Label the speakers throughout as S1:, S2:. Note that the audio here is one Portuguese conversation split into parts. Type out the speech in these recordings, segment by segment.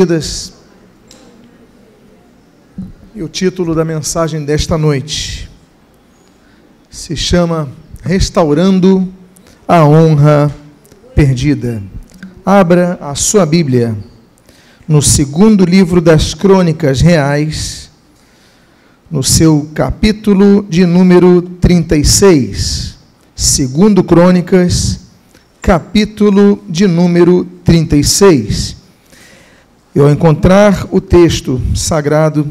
S1: vidas. E o título da mensagem desta noite se chama Restaurando a Honra Perdida. Abra a sua Bíblia no segundo livro das Crônicas Reais, no seu capítulo de número 36. Segundo Crônicas, capítulo de número 36. E ao encontrar o texto sagrado,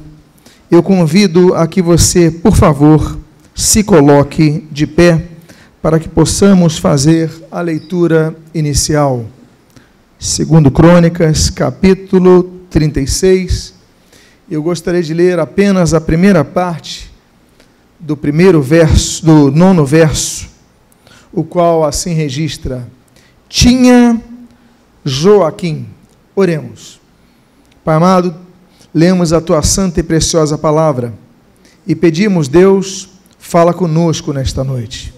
S1: eu convido a que você, por favor, se coloque de pé para que possamos fazer a leitura inicial. Segundo Crônicas, capítulo 36. Eu gostaria de ler apenas a primeira parte do primeiro verso, do nono verso, o qual assim registra: Tinha Joaquim. Oremos. Pai amado, lemos a tua santa e preciosa palavra e pedimos, Deus, fala conosco nesta noite.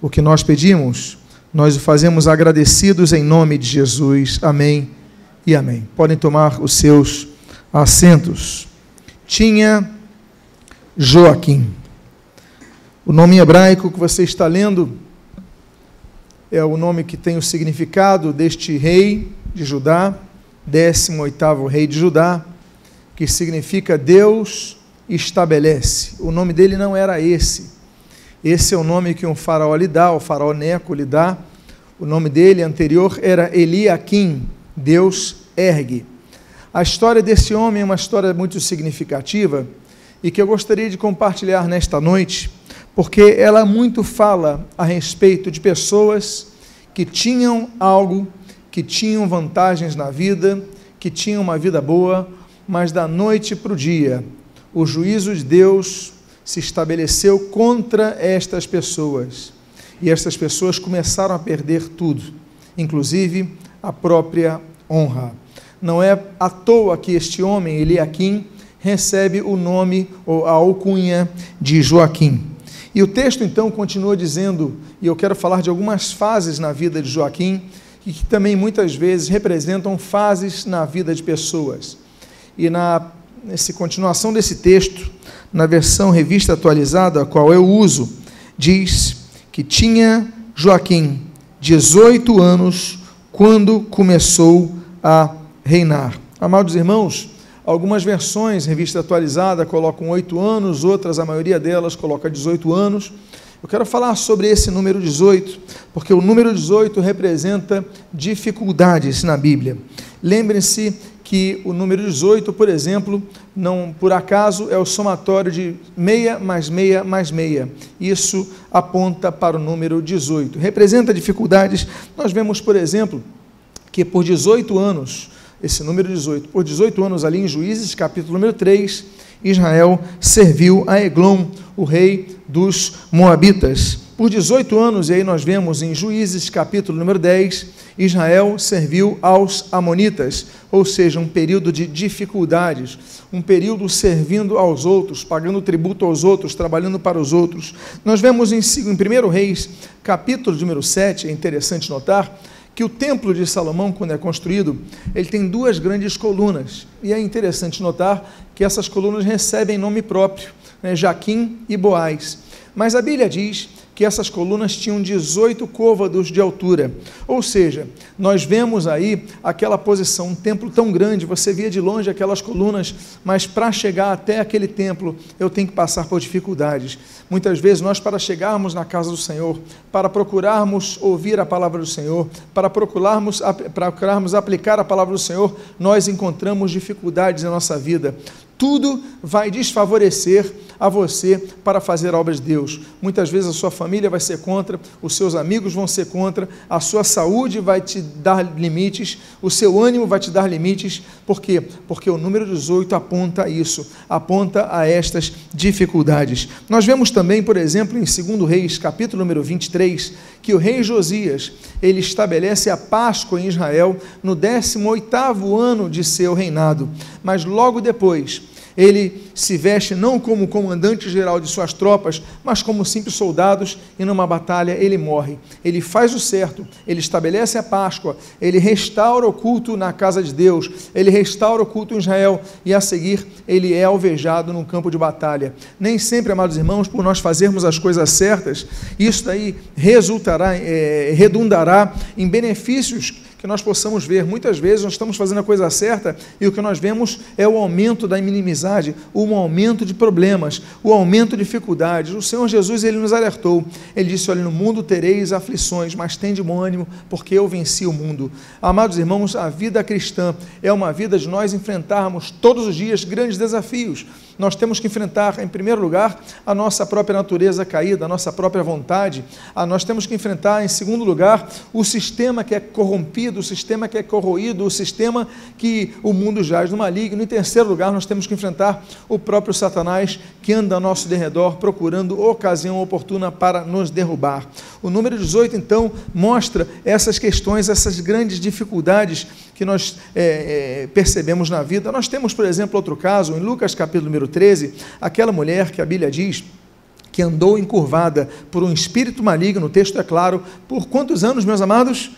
S1: O que nós pedimos, nós o fazemos agradecidos em nome de Jesus. Amém e amém. Podem tomar os seus assentos. Tinha Joaquim. O nome hebraico que você está lendo é o nome que tem o significado deste rei de Judá 18º rei de Judá, que significa Deus estabelece. O nome dele não era esse. Esse é o nome que um faraó lhe dá, o faraó Neco lhe dá. O nome dele anterior era Eliakim, Deus ergue. A história desse homem é uma história muito significativa e que eu gostaria de compartilhar nesta noite, porque ela muito fala a respeito de pessoas que tinham algo que tinham vantagens na vida, que tinham uma vida boa, mas da noite para o dia, o juízo de Deus se estabeleceu contra estas pessoas. E estas pessoas começaram a perder tudo, inclusive a própria honra. Não é à toa que este homem, Eliakim, recebe o nome ou a alcunha de Joaquim. E o texto então continua dizendo, e eu quero falar de algumas fases na vida de Joaquim, e que também muitas vezes representam fases na vida de pessoas. E na nessa continuação desse texto, na versão revista atualizada, a qual eu uso, diz que tinha Joaquim 18 anos quando começou a reinar. Amados irmãos, algumas versões, revista atualizada, colocam 8 anos, outras, a maioria delas, coloca 18 anos. Eu quero falar sobre esse número 18, porque o número 18 representa dificuldades na Bíblia. Lembrem-se que o número 18, por exemplo, não por acaso é o somatório de meia mais meia mais meia. Isso aponta para o número 18. Representa dificuldades. Nós vemos, por exemplo, que por 18 anos, esse número 18, por 18 anos ali em Juízes, capítulo número 3, Israel serviu a Eglon, o rei dos Moabitas. Por 18 anos, e aí nós vemos em Juízes, capítulo número 10, Israel serviu aos Amonitas, ou seja, um período de dificuldades, um período servindo aos outros, pagando tributo aos outros, trabalhando para os outros. Nós vemos em, em 1 Reis, capítulo número 7, é interessante notar, que o templo de Salomão, quando é construído, ele tem duas grandes colunas. E é interessante notar que essas colunas recebem nome próprio, né, Jaquim e Boaz. Mas a Bíblia diz que essas colunas tinham 18 côvados de altura. Ou seja, nós vemos aí aquela posição, um templo tão grande, você via de longe aquelas colunas, mas para chegar até aquele templo, eu tenho que passar por dificuldades. Muitas vezes nós para chegarmos na casa do Senhor, para procurarmos ouvir a palavra do Senhor, para procurarmos, procurarmos aplicar a palavra do Senhor, nós encontramos dificuldades na nossa vida tudo vai desfavorecer a você para fazer a obra de Deus. Muitas vezes a sua família vai ser contra, os seus amigos vão ser contra, a sua saúde vai te dar limites, o seu ânimo vai te dar limites. Por quê? Porque o número 18 aponta a isso, aponta a estas dificuldades. Nós vemos também, por exemplo, em 2 Reis, capítulo número 23, que o rei Josias, ele estabelece a Páscoa em Israel no 18º ano de seu reinado. Mas logo depois, Ele se veste não como comandante geral de suas tropas, mas como simples soldados, e numa batalha ele morre. Ele faz o certo, ele estabelece a Páscoa, ele restaura o culto na casa de Deus, ele restaura o culto em Israel, e a seguir ele é alvejado num campo de batalha. Nem sempre, amados irmãos, por nós fazermos as coisas certas, isso daí resultará, é, redundará em benefícios que nós possamos ver. Muitas vezes nós estamos fazendo a coisa certa e o que nós vemos é o aumento da inimizade, o aumento de problemas, o aumento de dificuldades. O Senhor Jesus ele nos alertou. Ele disse: Olha, no mundo tereis aflições, mas tem de bom ânimo, porque eu venci o mundo. Amados irmãos, a vida cristã é uma vida de nós enfrentarmos todos os dias grandes desafios nós temos que enfrentar, em primeiro lugar, a nossa própria natureza caída, a nossa própria vontade. Ah, nós temos que enfrentar, em segundo lugar, o sistema que é corrompido, o sistema que é corroído, o sistema que o mundo jaz no maligno. Em terceiro lugar, nós temos que enfrentar o próprio Satanás que anda ao nosso derredor procurando ocasião oportuna para nos derrubar. O número 18, então, mostra essas questões, essas grandes dificuldades que nós é, é, percebemos na vida. Nós temos, por exemplo, outro caso, em Lucas capítulo número 13, aquela mulher que a Bíblia diz que andou encurvada por um espírito maligno, o texto é claro, por quantos anos, meus amados?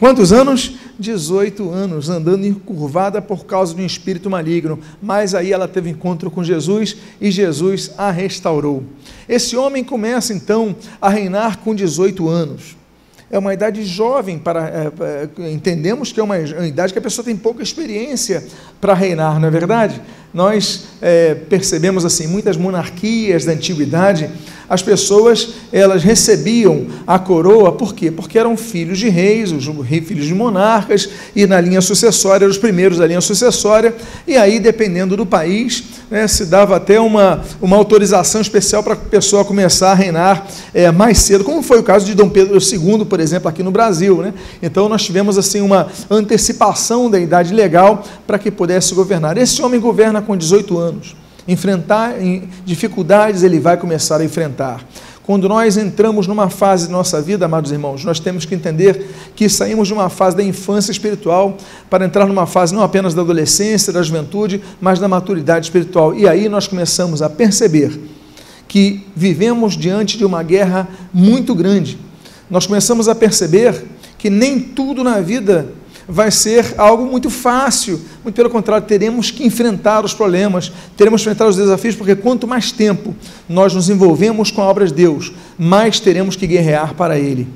S1: Quantos anos? 18 anos, andando encurvada por causa de um espírito maligno. Mas aí ela teve encontro com Jesus e Jesus a restaurou. Esse homem começa então a reinar com 18 anos é uma idade jovem para é, é, entendemos que é uma, uma, idade que a pessoa tem pouca experiência para reinar, não é verdade? Nós é, percebemos assim muitas monarquias da antiguidade as pessoas elas recebiam a coroa, por quê? Porque eram filhos de reis, os filhos de monarcas, e na linha sucessória, os primeiros da linha sucessória, e aí, dependendo do país, né, se dava até uma, uma autorização especial para a pessoa começar a reinar é, mais cedo, como foi o caso de Dom Pedro II, por exemplo, aqui no Brasil. Né? Então, nós tivemos assim uma antecipação da idade legal para que pudesse governar. Esse homem governa com 18 anos enfrentar dificuldades, ele vai começar a enfrentar. Quando nós entramos numa fase de nossa vida, amados irmãos, nós temos que entender que saímos de uma fase da infância espiritual para entrar numa fase não apenas da adolescência, da juventude, mas da maturidade espiritual. E aí nós começamos a perceber que vivemos diante de uma guerra muito grande. Nós começamos a perceber que nem tudo na vida vai ser algo muito fácil. Muito pelo contrário, teremos que enfrentar os problemas, teremos que enfrentar os desafios, porque quanto mais tempo nós nos envolvemos com a obra de Deus, mais teremos que guerrear para Ele.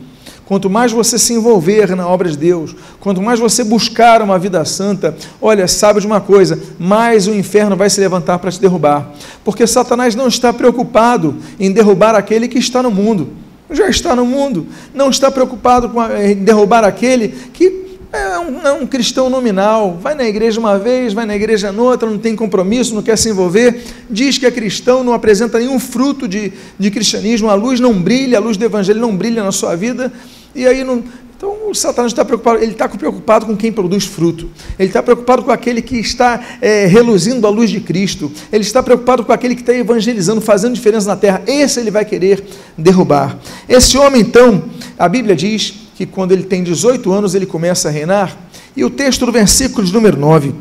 S1: Quanto mais você se envolver na obra de Deus, quanto mais você buscar uma vida santa, olha, sabe de uma coisa, mais o inferno vai se levantar para te derrubar. Porque Satanás não está preocupado em derrubar aquele que está no mundo. Já está no mundo, não está preocupado em derrubar aquele que é um, é um, cristão nominal, vai na igreja uma vez, vai na igreja noutra, não tem compromisso, não quer se envolver, diz que é cristão, não apresenta nenhum fruto de, de cristianismo, a luz não brilha, a luz do evangelho não brilha na sua vida, e aí não. Então o Satanás está preocupado, ele está preocupado com quem produz fruto, ele está preocupado com aquele que está é, reluzindo a luz de Cristo, ele está preocupado com aquele que está evangelizando, fazendo diferença na terra, esse ele vai querer derrubar. Esse homem, então, a Bíblia diz que quando ele tem 18 anos ele começa a reinar. E o texto do versículo de número 9,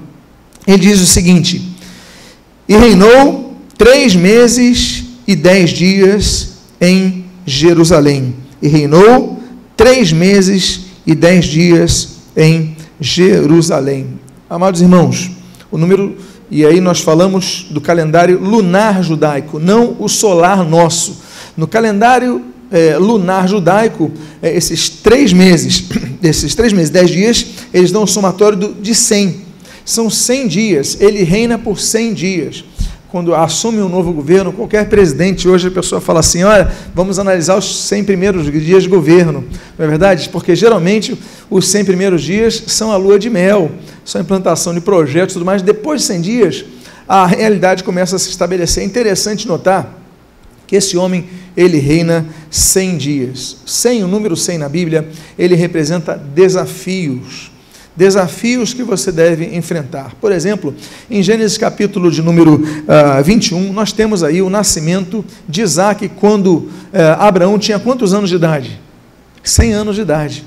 S1: ele diz o seguinte: E reinou três meses e dez dias em Jerusalém. E reinou três meses e dez dias em Jerusalém. Amados irmãos, o número, e aí nós falamos do calendário lunar judaico, não o solar nosso. No calendário é, lunar judaico, é, esses três meses, esses três meses, dez dias, eles dão um somatório do, de cem. São cem dias, ele reina por cem dias. Quando assume um novo governo, qualquer presidente, hoje a pessoa fala assim: olha, vamos analisar os 100 primeiros dias de governo. Não é verdade? Porque geralmente os 100 primeiros dias são a lua de mel, são a implantação de projetos e tudo mais. Depois de 100 dias, a realidade começa a se estabelecer. É interessante notar que esse homem ele reina 100 dias. 100, o número 100 na Bíblia, ele representa desafios. Desafios que você deve enfrentar. Por exemplo, em Gênesis capítulo de número uh, ah, 21, nós temos aí o nascimento de Isaac quando uh, Abraão tinha quantos anos de idade? 100 anos de idade.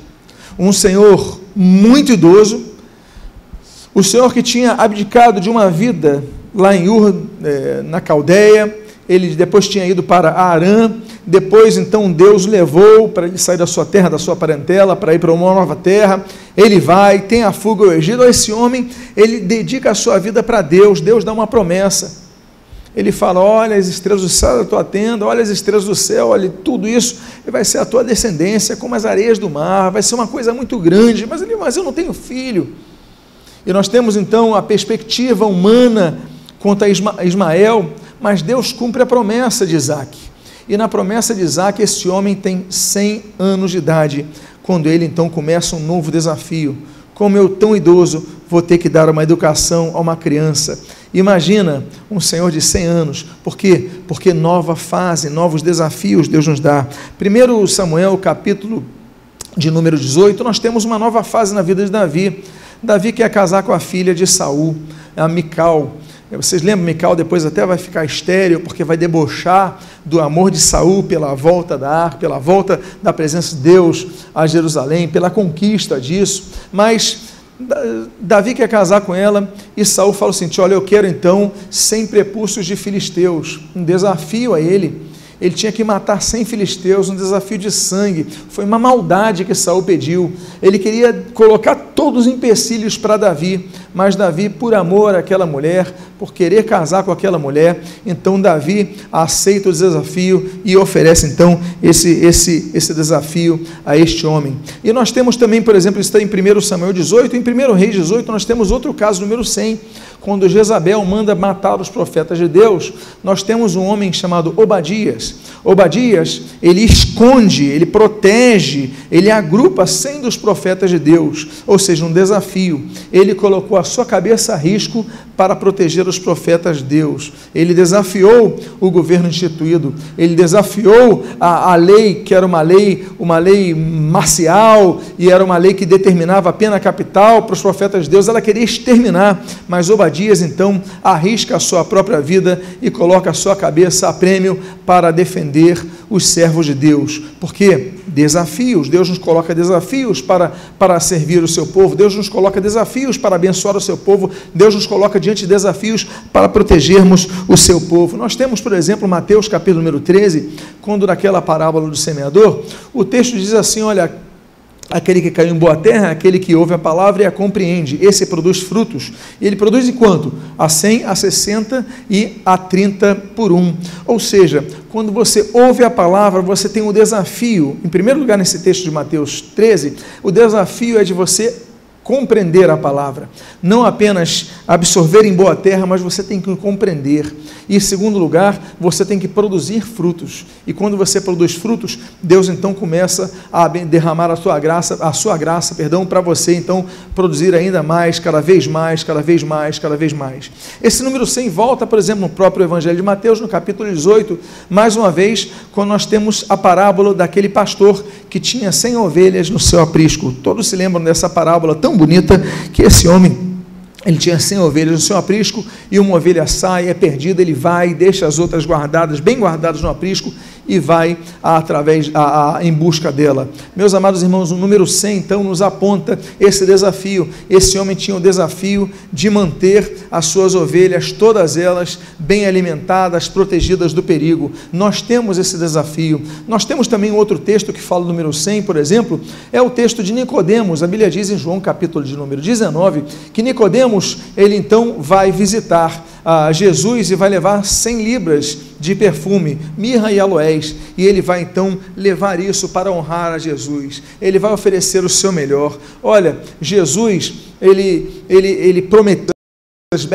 S1: Um senhor muito idoso, o senhor que tinha abdicado de uma vida lá em Ur, é, na Caldeia, ele depois tinha ido para Arã, depois então Deus levou para ele sair da sua terra, da sua parentela, para ir para uma nova terra. Ele vai, tem a fuga ao Egito. Esse homem, ele dedica a sua vida para Deus. Deus dá uma promessa. Ele fala: Olha as estrelas do céu da tua tenda, olha as estrelas do céu, olha tudo isso, vai ser a tua descendência, como as areias do mar, vai ser uma coisa muito grande. Mas ele, mas eu não tenho filho. E nós temos então a perspectiva humana quanto a Ismael, mas Deus cumpre a promessa de Isaac. E na promessa de Isaac, esse homem tem 100 anos de idade, quando ele então começa um novo desafio. Como eu, tão idoso, vou ter que dar uma educação a uma criança? Imagina um senhor de 100 anos. Por quê? Porque nova fase, novos desafios Deus nos dá. Primeiro Samuel, capítulo de número 18, nós temos uma nova fase na vida de Davi. Davi quer casar com a filha de Saul, a Mical. Vocês lembram, Mical depois até vai ficar estéreo, porque vai debochar do amor de Saul pela volta da arca, pela volta da presença de Deus a Jerusalém, pela conquista disso. Mas Davi quer casar com ela e Saul fala assim: Olha, eu quero então 100 prepúcios de filisteus, um desafio a ele. Ele tinha que matar 100 filisteus, um desafio de sangue. Foi uma maldade que Saul pediu. Ele queria colocar todos os empecilhos para Davi, mas Davi, por amor àquela mulher, por querer casar com aquela mulher, então Davi aceita o desafio e oferece então esse, esse, esse desafio a este homem. E nós temos também, por exemplo, está em 1 Samuel 18, em 1 Reis 18, nós temos outro caso, número 100 quando Jezabel manda matar os profetas de Deus, nós temos um homem chamado Obadias. Obadias, ele esconde, ele protege, ele agrupa cem dos profetas de Deus, ou seja, um desafio. Ele colocou a sua cabeça a risco para proteger os profetas de Deus. Ele desafiou o governo instituído, ele desafiou a, a lei, que era uma lei, uma lei marcial, e era uma lei que determinava a pena capital para os profetas de Deus. Ela queria exterminar, mas Obadias Dias então arrisca a sua própria vida e coloca a sua cabeça a prêmio para defender os servos de Deus. Porque desafios, Deus nos coloca desafios para, para servir o seu povo, Deus nos coloca desafios para abençoar o seu povo, Deus nos coloca diante de desafios para protegermos o seu povo. Nós temos, por exemplo, Mateus capítulo número 13, quando naquela parábola do semeador, o texto diz assim: olha, Aquele que caiu em boa terra, aquele que ouve a palavra e a compreende. Esse produz frutos. E ele produz em quanto? A 100, a 60 e a 30 por um. Ou seja, quando você ouve a palavra, você tem o um desafio, em primeiro lugar nesse texto de Mateus 13, o desafio é de você compreender a palavra. Não apenas absorver em boa terra, mas você tem que compreender. E em segundo lugar, você tem que produzir frutos. E quando você produz frutos, Deus então começa a derramar a sua graça, a sua graça, perdão, para você então produzir ainda mais, cada vez mais, cada vez mais, cada vez mais. Esse número 100 volta, por exemplo, no próprio Evangelho de Mateus, no capítulo 18, mais uma vez, quando nós temos a parábola daquele pastor que tinha 100 ovelhas no seu aprisco. Todos se lembram dessa parábola tão bonita que esse homem ele tinha 100 ovelhas no seu aprisco e uma ovelha sai, é perdida, ele vai, deixa as outras guardadas, bem guardadas no aprisco e vai através a, a, em busca dela. Meus amados irmãos, o número 100 então nos aponta esse desafio. Esse homem tinha o desafio de manter as suas ovelhas, todas elas bem alimentadas, protegidas do perigo. Nós temos esse desafio. Nós temos também outro texto que fala do número 100, por exemplo, é o texto de Nicodemos. A Bíblia diz em João capítulo de número 19 que Nicodemos, ele então vai visitar a Jesus e vai levar 100 libras de perfume, mirra e aloés, e ele vai então levar isso para honrar a Jesus. Ele vai oferecer o seu melhor. Olha, Jesus, ele, ele, ele prometeu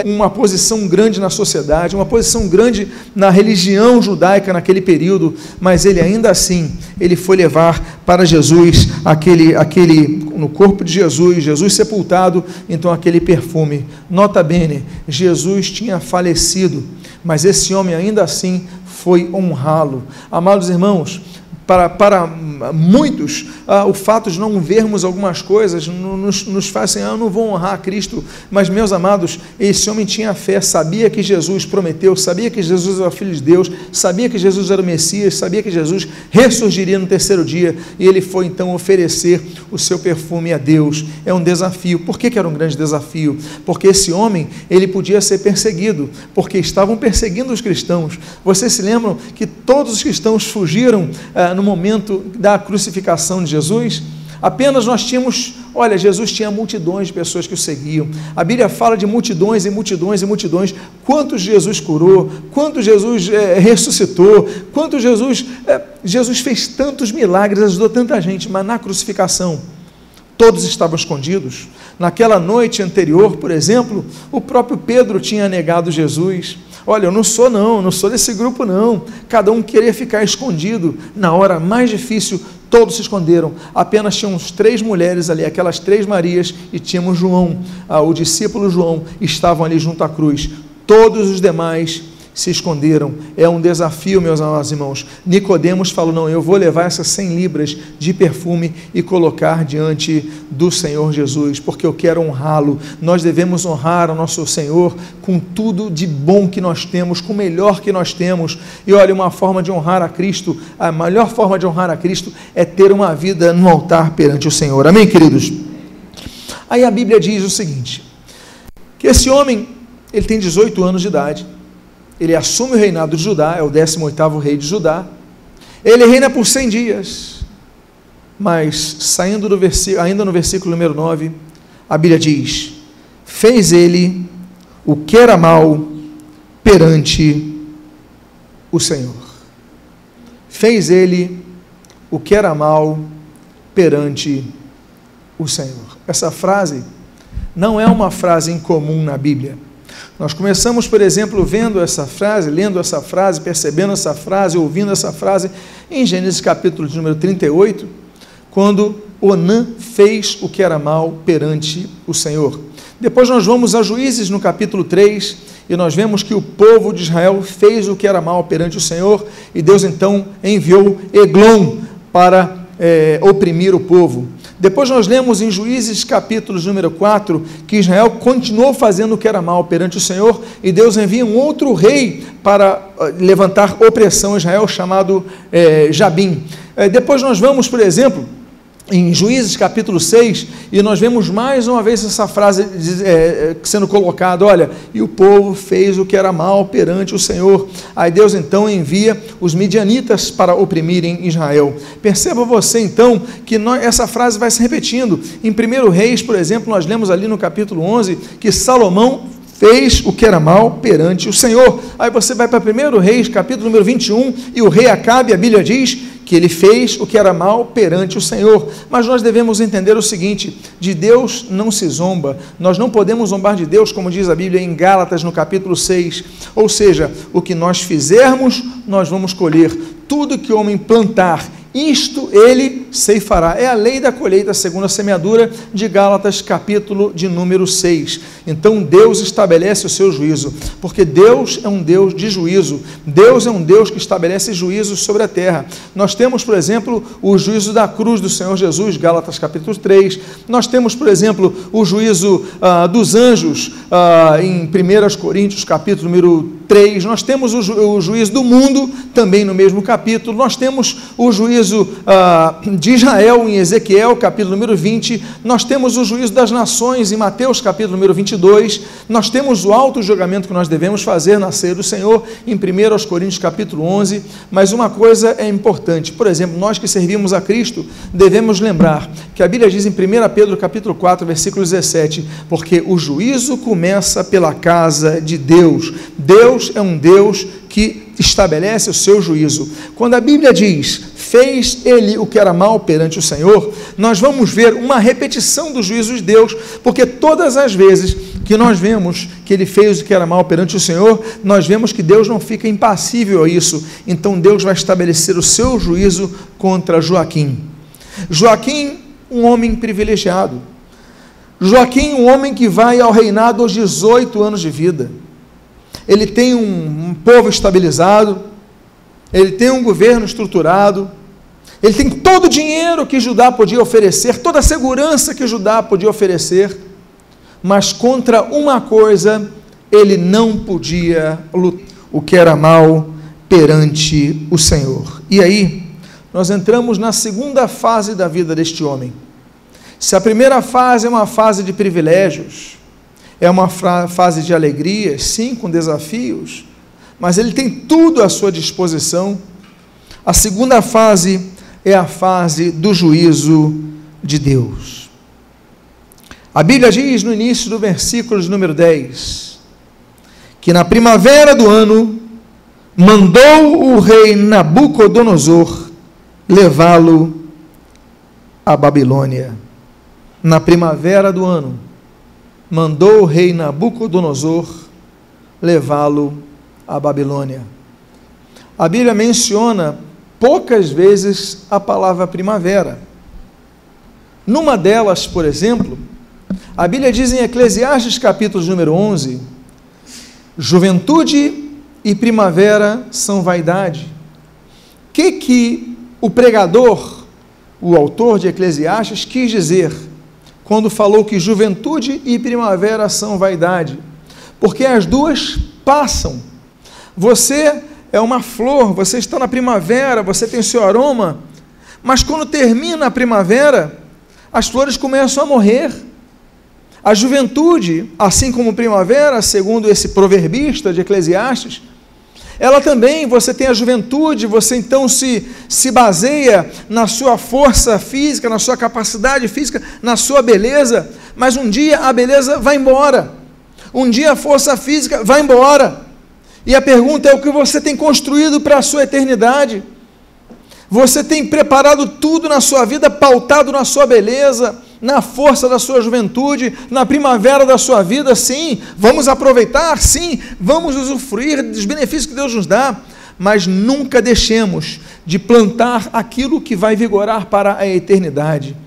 S1: uma posição grande na sociedade, uma posição grande na religião judaica naquele período, mas ele ainda assim, ele foi levar para Jesus aquele, aquele no corpo de Jesus, Jesus sepultado, então aquele perfume. Nota bene, Jesus tinha falecido, mas esse homem ainda assim foi honrá-lo. Amados irmãos, para, para muitos, ah, o fato de não vermos algumas coisas nos, nos faz assim, ah, eu não vou honrar Cristo. Mas, meus amados, esse homem tinha fé, sabia que Jesus prometeu, sabia que Jesus era filho de Deus, sabia que Jesus era o Messias, sabia que Jesus ressurgiria no terceiro dia, e ele foi então oferecer o seu perfume a Deus. É um desafio. Por que, que era um grande desafio? Porque esse homem, ele podia ser perseguido, porque estavam perseguindo os cristãos. Vocês se lembram que todos os cristãos fugiram ah, no momento da crucificação de Jesus, apenas nós tínhamos, olha, Jesus tinha multidões de pessoas que o seguiam. A Bíblia fala de multidões e multidões e multidões. Quantos Jesus curou, quantos Jesus é, ressuscitou, quantos Jesus. É, Jesus fez tantos milagres, ajudou tanta gente, mas na crucificação, todos estavam escondidos. Naquela noite anterior, por exemplo, o próprio Pedro tinha negado Jesus. Olha, eu não sou não, não sou desse grupo não. Cada um queria ficar escondido. Na hora mais difícil, todos se esconderam. Apenas tínhamos três mulheres ali, aquelas três Marias, e tínhamos João, ah, o discípulo João, estavam ali junto à cruz. Todos os demais se esconderam. É um desafio, meus amados irmãos. Nicodemos falou: "Não, eu vou levar essas 100 libras de perfume e colocar diante do Senhor Jesus, porque eu quero honrá-lo. Nós devemos honrar o nosso Senhor com tudo de bom que nós temos, com o melhor que nós temos. E olha, uma forma de honrar a Cristo, a melhor forma de honrar a Cristo é ter uma vida no altar perante o Senhor. Amém, queridos. Aí a Bíblia diz o seguinte: que esse homem, ele tem 18 anos de idade ele assume o reinado de Judá, é o 18º rei de Judá. Ele reina por 100 dias. Mas, saindo do versículo, ainda no versículo número 9, a Bíblia diz: Fez ele o que era mal perante o Senhor. Fez ele o que era mal perante o Senhor. Essa frase não é uma frase incomum na Bíblia. Nós começamos, por exemplo, vendo essa frase, lendo essa frase, percebendo essa frase, ouvindo essa frase em Gênesis capítulo de número 38, quando Onã fez o que era mal perante o Senhor. Depois nós vamos a Juízes no capítulo 3 e nós vemos que o povo de Israel fez o que era mal perante o Senhor e Deus então enviou Eglon para é, oprimir o povo. Depois nós lemos em Juízes capítulo número 4 que Israel continuou fazendo o que era mal perante o Senhor e Deus envia um outro rei para ah, levantar opressão a Israel chamado é, Jabim. É, depois nós vamos, por exemplo, em Juízes capítulo 6, e nós vemos mais uma vez essa frase é, sendo colocada: olha, e o povo fez o que era mal perante o Senhor. Aí Deus então envia os midianitas para oprimirem Israel. Perceba você então que nós, essa frase vai se repetindo. Em 1 Reis, por exemplo, nós lemos ali no capítulo 11 que Salomão fez o que era mal perante o Senhor. Aí você vai para 1 Reis, capítulo número 21, e o rei Acabe, a Bíblia diz que ele fez o que era mal perante o Senhor. Mas nós devemos entender o seguinte: de Deus não se zomba, nós não podemos zombar de Deus, como diz a Bíblia em Gálatas, no capítulo 6. Ou seja, o que nós fizermos, nós vamos colher. Tudo que o homem plantar isto ele ceifará. É a lei da colheita segundo a semeadura de Gálatas, capítulo de número 6. Então Deus estabelece o seu juízo, porque Deus é um Deus de juízo. Deus é um Deus que estabelece juízo sobre a terra. Nós temos, por exemplo, o juízo da cruz do Senhor Jesus, Gálatas capítulo 3. Nós temos, por exemplo, o juízo ah, dos anjos ah, em 1 Coríntios, capítulo número 3. Nós temos o, ju o juízo do mundo, também no mesmo capítulo. Nós temos o juízo uh, de Israel em Ezequiel, capítulo número 20, nós temos o juízo das nações em Mateus, capítulo número 22, nós temos o alto julgamento que nós devemos fazer na ceia do Senhor em 1 Coríntios, capítulo 11, mas uma coisa é importante, por exemplo, nós que servimos a Cristo, devemos lembrar que a Bíblia diz em 1 Pedro, capítulo 4, versículo 17, porque o juízo começa pela casa de Deus, Deus é um Deus que estabelece o seu juízo. Quando a Bíblia diz, fez ele o que era mal perante o Senhor, nós vamos ver uma repetição dos juízos de Deus, porque todas as vezes que nós vemos que ele fez o que era mal perante o Senhor, nós vemos que Deus não fica impassível a isso. Então Deus vai estabelecer o seu juízo contra Joaquim. Joaquim, um homem privilegiado. Joaquim, um homem que vai ao reinado aos 18 anos de vida ele tem um, um povo estabilizado, ele tem um governo estruturado, Ele tem todo o dinheiro que Judá podia oferecer, toda a segurança que Judá podia oferecer, mas contra uma coisa ele não podia lutar, o que era mal perante o Senhor. E aí, nós entramos na segunda fase da vida deste homem. Se a primeira fase é uma fase de privilégios, é uma fase de alegria, sim, com desafios, mas ele tem tudo à sua disposição. A segunda fase é a fase do juízo de Deus. A Bíblia diz no início do versículo número 10 que na primavera do ano mandou o rei Nabucodonosor levá-lo à Babilônia. Na primavera do ano, mandou o rei Nabucodonosor levá-lo à Babilônia. A Bíblia menciona poucas vezes a palavra primavera. Numa delas, por exemplo, a Bíblia diz em Eclesiastes capítulo número 11, juventude e primavera são vaidade. Que que o pregador, o autor de Eclesiastes, quis dizer quando falou que juventude e primavera são vaidade? Porque as duas passam. Você é uma flor, você está na primavera, você tem seu aroma, mas quando termina a primavera, as flores começam a morrer. A juventude, assim como primavera, segundo esse proverbista de Eclesiastes, ela também, você tem a juventude, você então se, se baseia na sua força física, na sua capacidade física, na sua beleza, mas um dia a beleza vai embora, um dia a força física vai embora. E a pergunta é: o que você tem construído para a sua eternidade? Você tem preparado tudo na sua vida pautado na sua beleza, na força da sua juventude, na primavera da sua vida? Sim, vamos aproveitar, sim, vamos usufruir dos benefícios que Deus nos dá, mas nunca deixemos de plantar aquilo que vai vigorar para a eternidade.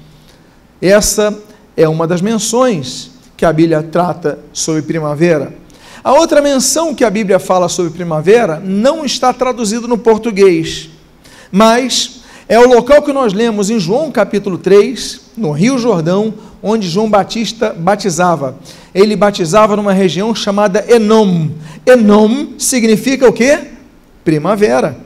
S1: Essa é uma das menções que a Bíblia trata sobre primavera. A outra menção que a Bíblia fala sobre primavera não está traduzido no português, mas é o local que nós lemos em João capítulo 3, no Rio Jordão, onde João Batista batizava. Ele batizava numa região chamada Enom. Enom significa o quê? Primavera.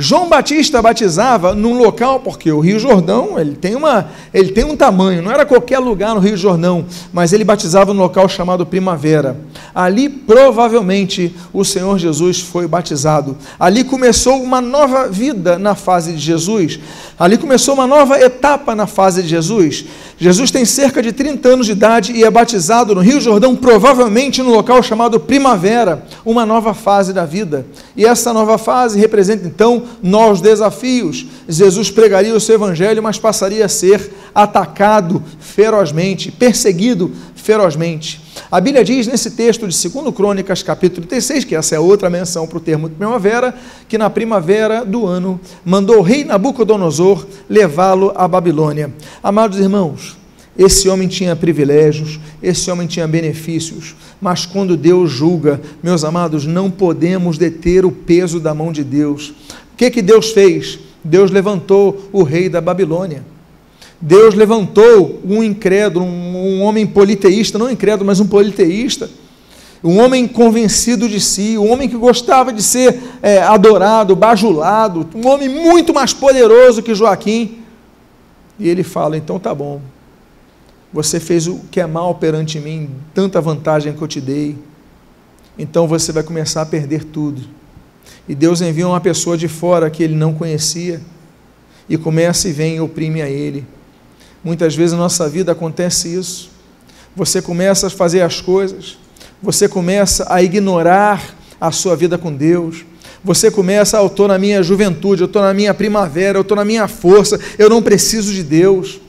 S1: João Batista batizava num local, porque o Rio Jordão ele tem, uma, ele tem um tamanho, não era qualquer lugar no Rio Jordão, mas ele batizava num local chamado Primavera. Ali provavelmente o Senhor Jesus foi batizado. Ali começou uma nova vida na fase de Jesus. Ali começou uma nova etapa na fase de Jesus. Jesus tem cerca de 30 anos de idade e é batizado no Rio Jordão, provavelmente no local chamado Primavera, uma nova fase da vida. E essa nova fase representa então novos desafios. Jesus pregaria o seu evangelho, mas passaria a ser atacado ferozmente, perseguido ferozmente. A Bíblia diz nesse texto de 2 Crônicas, capítulo 36, que essa é outra menção para o termo de primavera, que na primavera do ano mandou o rei Nabucodonosor levá-lo à Babilônia. Amados irmãos, esse homem tinha privilégios, esse homem tinha benefícios, mas quando Deus julga, meus amados, não podemos deter o peso da mão de Deus. O que, que Deus fez? Deus levantou o rei da Babilônia. Deus levantou um incrédulo, um, um homem politeísta, não incrédulo, mas um politeísta, um homem convencido de si, um homem que gostava de ser é, adorado, bajulado, um homem muito mais poderoso que Joaquim. E ele fala: então tá bom, você fez o que é mal perante mim, tanta vantagem que eu te dei, então você vai começar a perder tudo. E Deus envia uma pessoa de fora que ele não conhecia, e começa e vem e oprime a ele. Muitas vezes na nossa vida acontece isso. Você começa a fazer as coisas, você começa a ignorar a sua vida com Deus. Você começa, ah, eu estou na minha juventude, eu estou na minha primavera, eu estou na minha força, eu não preciso de Deus.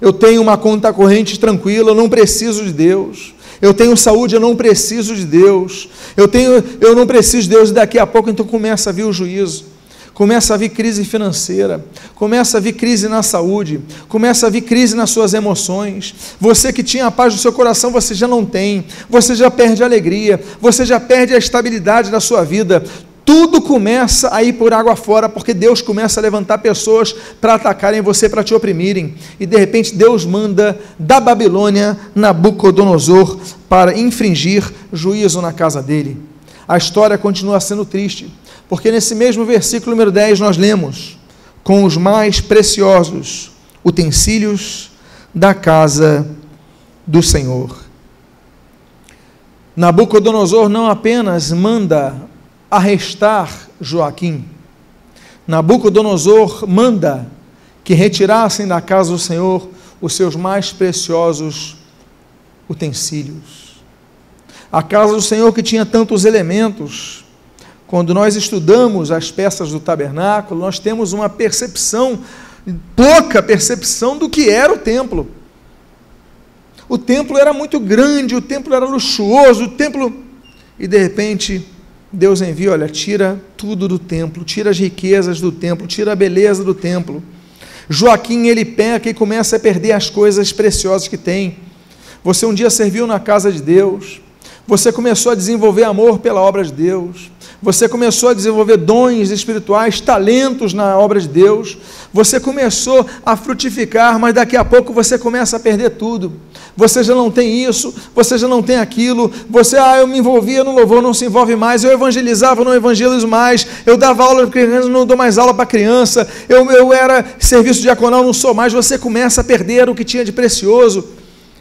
S1: Eu tenho uma conta corrente tranquila, eu não preciso de Deus. Eu tenho saúde, eu não preciso de Deus. Eu tenho, eu não preciso de Deus. E daqui a pouco então começa a vir o juízo começa a vir crise financeira, começa a vir crise na saúde, começa a vir crise nas suas emoções. Você que tinha a paz do seu coração, você já não tem, você já perde a alegria, você já perde a estabilidade da sua vida. tudo começa a ir por água fora, porque Deus começa a levantar pessoas para atacarem você, para te oprimirem. E de repente Deus manda da Babilônia Nabucodonosor para infringir juízo na casa dele. A história continua sendo triste, porque nesse mesmo versículo número 10 nós lemos: com os mais preciosos utensílios da casa do Senhor. Nabucodonosor não apenas manda arrestar Joaquim. Nabucodonosor manda que retirassem da casa do Senhor os seus mais preciosos utensílios. A casa do Senhor que tinha tantos elementos. Quando nós estudamos as peças do tabernáculo, nós temos uma percepção, pouca percepção do que era o templo. O templo era muito grande, o templo era luxuoso, o templo. E de repente, Deus envia, olha, tira tudo do templo, tira as riquezas do templo, tira a beleza do templo. Joaquim, ele peca e começa a perder as coisas preciosas que tem. Você um dia serviu na casa de Deus, você começou a desenvolver amor pela obra de Deus, você começou a desenvolver dons espirituais, talentos na obra de Deus, você começou a frutificar, mas daqui a pouco você começa a perder tudo. Você já não tem isso, você já não tem aquilo, você, ah, eu me envolvia no louvor, não se envolve mais, eu evangelizava, não evangelizo mais, eu dava aula para criança, não dou mais aula para criança, eu, eu era serviço diaconal, não sou mais, você começa a perder o que tinha de precioso,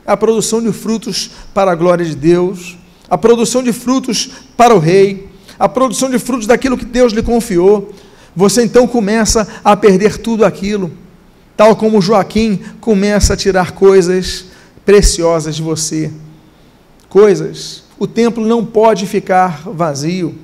S1: a produção de frutos para a glória de Deus, a produção de frutos para o rei, a produção de frutos daquilo que Deus lhe confiou, você então começa a perder tudo aquilo, tal como Joaquim começa a tirar coisas preciosas de você. Coisas. O templo não pode ficar vazio.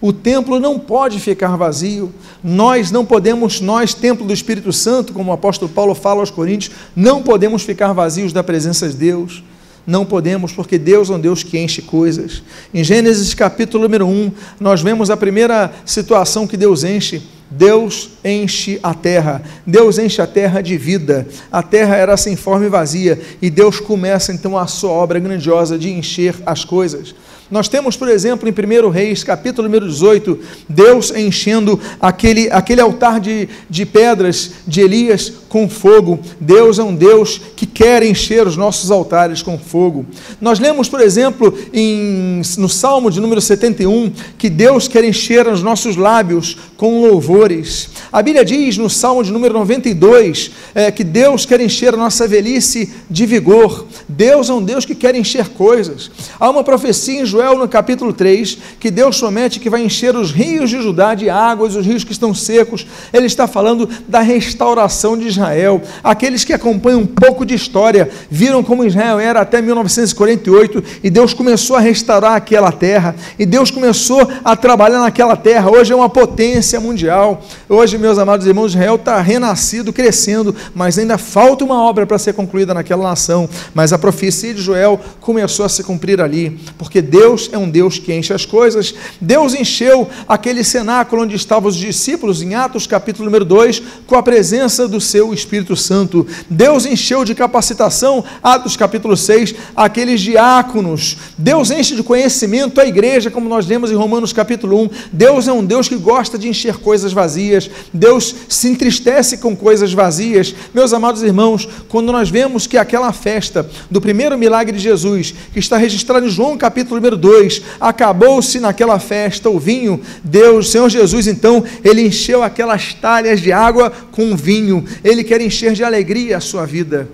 S1: O templo não pode ficar vazio. Nós não podemos, nós, templo do Espírito Santo, como o apóstolo Paulo fala aos Coríntios, não podemos ficar vazios da presença de Deus. Não podemos, porque Deus é um Deus que enche coisas. Em Gênesis capítulo número 1, nós vemos a primeira situação que Deus enche. Deus enche a terra, Deus enche a terra de vida, a terra era sem forma e vazia, e Deus começa então a sua obra grandiosa de encher as coisas. Nós temos, por exemplo, em 1 Reis, capítulo número 18, Deus enchendo aquele, aquele altar de, de pedras de Elias com fogo. Deus é um Deus que quer encher os nossos altares com fogo. Nós lemos, por exemplo, em, no Salmo de número 71, que Deus quer encher os nossos lábios com louvores. A Bíblia diz no Salmo de número 92 é, que Deus quer encher a nossa velhice de vigor. Deus é um Deus que quer encher coisas. Há uma profecia em Joel no capítulo 3 que Deus promete que vai encher os rios de Judá de águas, os rios que estão secos. Ele está falando da restauração de Israel. Aqueles que acompanham um pouco de história viram como Israel era até 1948 e Deus começou a restaurar aquela terra e Deus começou a trabalhar naquela terra. Hoje é uma potência mundial. Hoje, meus amados irmãos, Israel está renascido, crescendo, mas ainda falta uma obra para ser concluída naquela nação. Mas a profecia de Joel começou a se cumprir ali, porque Deus é um Deus que enche as coisas. Deus encheu aquele cenáculo onde estavam os discípulos, em Atos capítulo número 2, com a presença do seu Espírito Santo. Deus encheu de capacitação, Atos capítulo 6, aqueles diáconos. Deus enche de conhecimento a igreja, como nós lemos em Romanos capítulo 1. Deus é um Deus que gosta de encher coisas vazias. Deus se entristece com coisas vazias. Meus amados irmãos, quando nós vemos que aquela festa do primeiro milagre de Jesus, que está registrado em João capítulo número 2, acabou-se naquela festa o vinho, Deus, Senhor Jesus, então, ele encheu aquelas talhas de água com vinho. Ele quer encher de alegria a sua vida.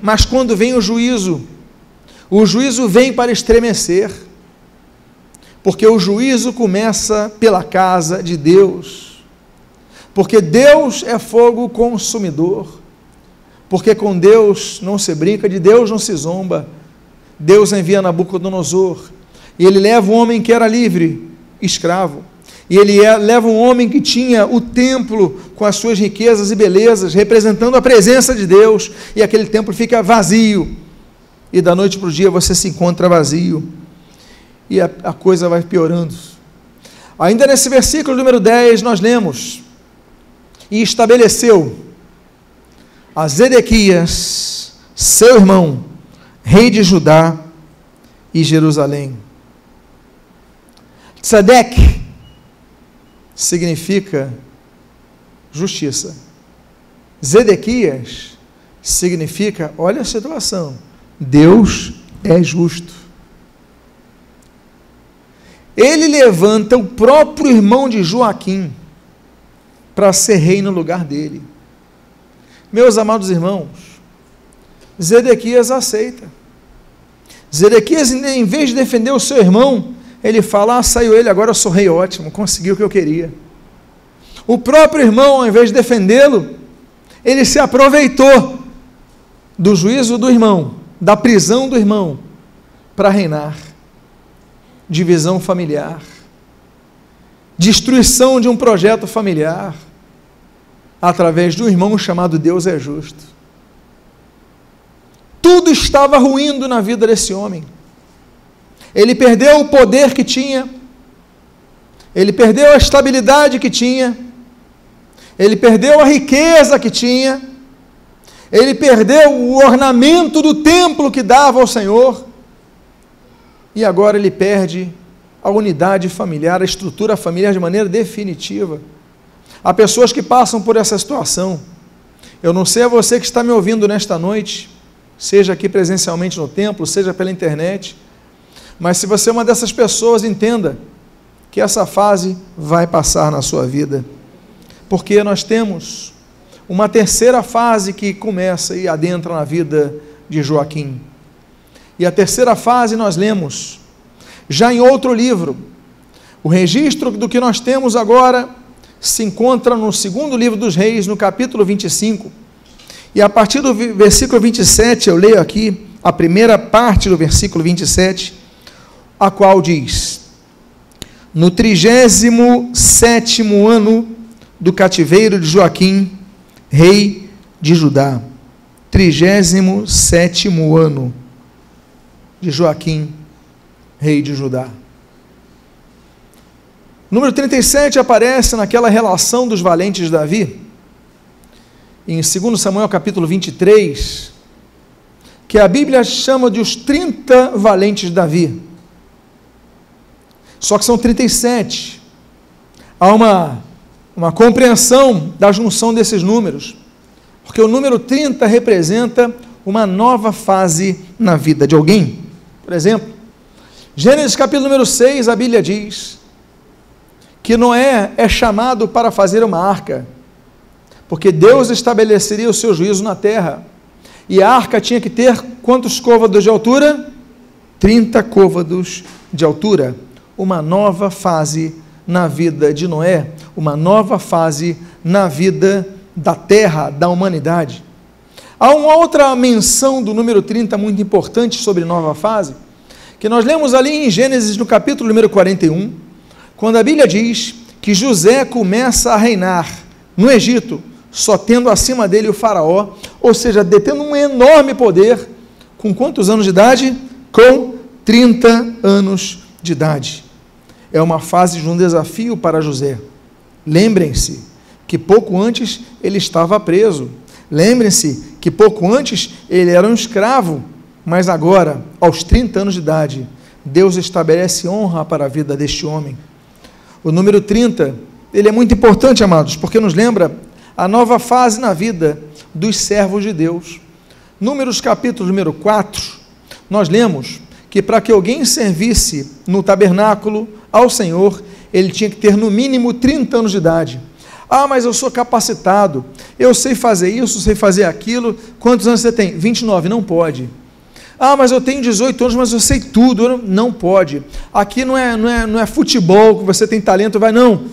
S1: Mas quando vem o juízo, o juízo vem para estremecer, porque o juízo começa pela casa de Deus, porque Deus é fogo consumidor, porque com Deus não se brinca, de Deus não se zomba. Deus envia Nabucodonosor, e ele leva um homem que era livre, escravo, e ele é, leva um homem que tinha o templo com as suas riquezas e belezas, representando a presença de Deus, e aquele templo fica vazio. E da noite para o dia você se encontra vazio. E a, a coisa vai piorando. Ainda nesse versículo número 10, nós lemos: E estabeleceu a Zedequias, seu irmão, rei de Judá e Jerusalém. Tzedek significa justiça. Zedequias significa, olha a situação, Deus é justo. Ele levanta o próprio irmão de Joaquim para ser rei no lugar dele. Meus amados irmãos, Zedequias aceita. Zedequias, em vez de defender o seu irmão, ele fala: ah, saiu ele, agora eu sou rei ótimo, consegui o que eu queria. O próprio irmão, ao invés de defendê-lo, ele se aproveitou do juízo do irmão, da prisão do irmão, para reinar. Divisão familiar, destruição de um projeto familiar, através de um irmão chamado Deus é justo. Tudo estava ruindo na vida desse homem. Ele perdeu o poder que tinha, ele perdeu a estabilidade que tinha, ele perdeu a riqueza que tinha, ele perdeu o ornamento do templo que dava ao Senhor, e agora ele perde a unidade familiar, a estrutura familiar de maneira definitiva. Há pessoas que passam por essa situação. Eu não sei a você que está me ouvindo nesta noite, seja aqui presencialmente no templo, seja pela internet, mas se você é uma dessas pessoas, entenda que essa fase vai passar na sua vida. Porque nós temos uma terceira fase que começa e adentra na vida de Joaquim. E a terceira fase nós lemos já em outro livro. O registro do que nós temos agora se encontra no segundo livro dos Reis, no capítulo 25. E a partir do versículo 27, eu leio aqui a primeira parte do versículo 27 a qual diz: No trigésimo sétimo ano do cativeiro de Joaquim, rei de Judá. Trigésimo sétimo ano de Joaquim, rei de Judá. Número 37 aparece naquela relação dos valentes de Davi, em 2 Samuel capítulo 23, que a Bíblia chama de os 30 valentes de Davi. Só que são 37. Há uma, uma compreensão da junção desses números, porque o número 30 representa uma nova fase na vida de alguém. Por exemplo, Gênesis capítulo número 6, a Bíblia diz que Noé é chamado para fazer uma arca, porque Deus estabeleceria o seu juízo na terra. E a arca tinha que ter quantos côvados de altura? 30 côvados de altura uma nova fase na vida de Noé, uma nova fase na vida da terra, da humanidade. Há uma outra menção do número 30 muito importante sobre nova fase, que nós lemos ali em Gênesis no capítulo número 41, quando a Bíblia diz que José começa a reinar no Egito, só tendo acima dele o faraó, ou seja, detendo um enorme poder, com quantos anos de idade? Com 30 anos de idade é uma fase de um desafio para José. Lembrem-se que pouco antes ele estava preso. Lembrem-se que pouco antes ele era um escravo, mas agora, aos 30 anos de idade, Deus estabelece honra para a vida deste homem. O número 30, ele é muito importante, amados, porque nos lembra a nova fase na vida dos servos de Deus. Números capítulo número 4, nós lemos que para que alguém servisse no tabernáculo ao Senhor, ele tinha que ter no mínimo 30 anos de idade. Ah, mas eu sou capacitado, eu sei fazer isso, sei fazer aquilo. Quantos anos você tem? 29, não pode. Ah, mas eu tenho 18 anos, mas eu sei tudo. Não pode. Aqui não é, não é, não é futebol que você tem talento, vai, não.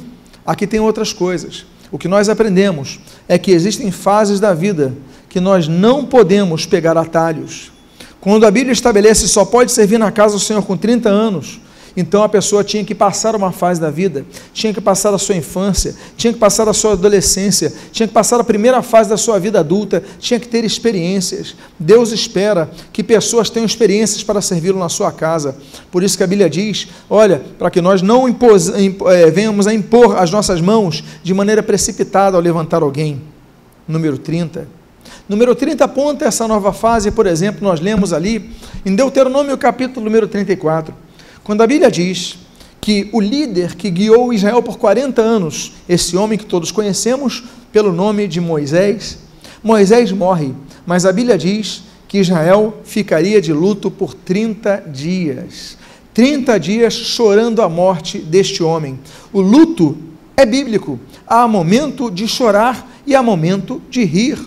S1: Aqui tem outras coisas. O que nós aprendemos é que existem fases da vida que nós não podemos pegar atalhos. Quando a Bíblia estabelece só pode servir na casa do Senhor com 30 anos, então a pessoa tinha que passar uma fase da vida, tinha que passar a sua infância, tinha que passar a sua adolescência, tinha que passar a primeira fase da sua vida adulta, tinha que ter experiências. Deus espera que pessoas tenham experiências para servi-lo na sua casa. Por isso que a Bíblia diz: olha, para que nós não impos, é, venhamos a impor as nossas mãos de maneira precipitada ao levantar alguém. Número 30. Número 30 aponta essa nova fase, por exemplo, nós lemos ali em Deuteronômio capítulo número 34 quando a Bíblia diz que o líder que guiou Israel por 40 anos, esse homem que todos conhecemos pelo nome de Moisés, Moisés morre, mas a Bíblia diz que Israel ficaria de luto por 30 dias. 30 dias chorando a morte deste homem. O luto é bíblico. Há momento de chorar e há momento de rir.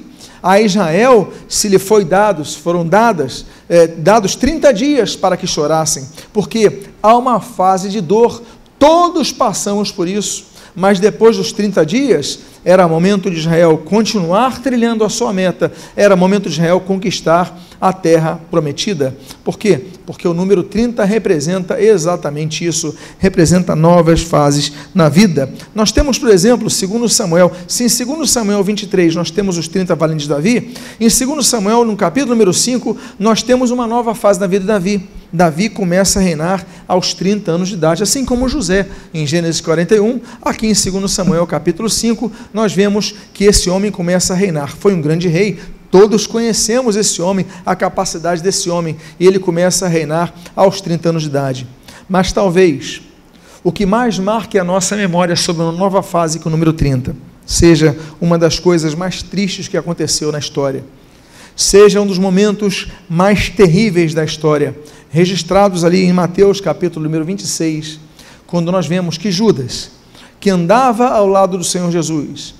S1: A Israel se lhe foi dados, foram dadas, é, dados 30 dias para que chorassem, porque há uma fase de dor, todos passamos por isso, mas depois dos 30 dias, era momento de Israel continuar trilhando a sua meta, era momento de Israel conquistar a terra prometida. Por quê? Porque o número 30 representa exatamente isso, representa novas fases na vida. Nós temos, por exemplo, segundo Samuel, se em 2 Samuel 23 nós temos os 30 valentes de Davi, em 2 Samuel, no capítulo número 5, nós temos uma nova fase na vida de Davi. Davi começa a reinar aos 30 anos de idade, assim como José, em Gênesis 41, aqui em 2 Samuel capítulo 5, nós vemos que esse homem começa a reinar. Foi um grande rei, Todos conhecemos esse homem, a capacidade desse homem, e ele começa a reinar aos 30 anos de idade. Mas talvez o que mais marque a nossa memória sobre uma nova fase com o número 30 seja uma das coisas mais tristes que aconteceu na história. Seja um dos momentos mais terríveis da história, registrados ali em Mateus capítulo número 26, quando nós vemos que Judas, que andava ao lado do Senhor Jesus,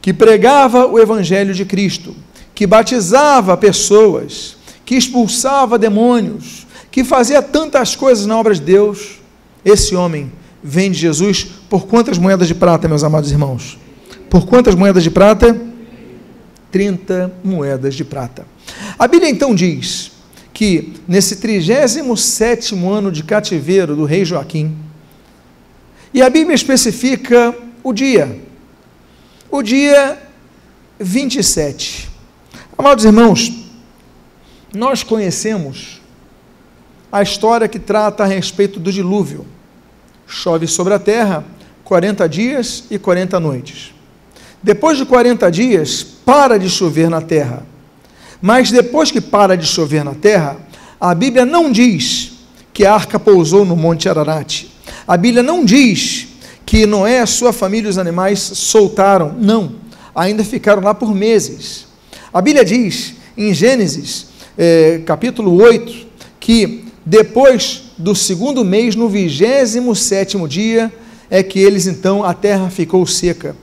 S1: que pregava o evangelho de Cristo, que batizava pessoas, que expulsava demônios, que fazia tantas coisas na obra de Deus, esse homem vende Jesus por quantas moedas de prata, meus amados irmãos? Por quantas moedas de prata? 30 moedas de prata. A Bíblia então diz que nesse 37 ano de cativeiro do rei Joaquim, e a Bíblia especifica o dia, o dia 27. Amados irmãos, nós conhecemos a história que trata a respeito do dilúvio. Chove sobre a terra 40 dias e 40 noites. Depois de 40 dias, para de chover na terra. Mas depois que para de chover na terra, a Bíblia não diz que a arca pousou no Monte Ararat. A Bíblia não diz que Noé, a sua família e os animais soltaram. Não, ainda ficaram lá por meses. A Bíblia diz em Gênesis, é, capítulo 8, que depois do segundo mês, no vigésimo sétimo dia, é que eles então, a terra ficou seca.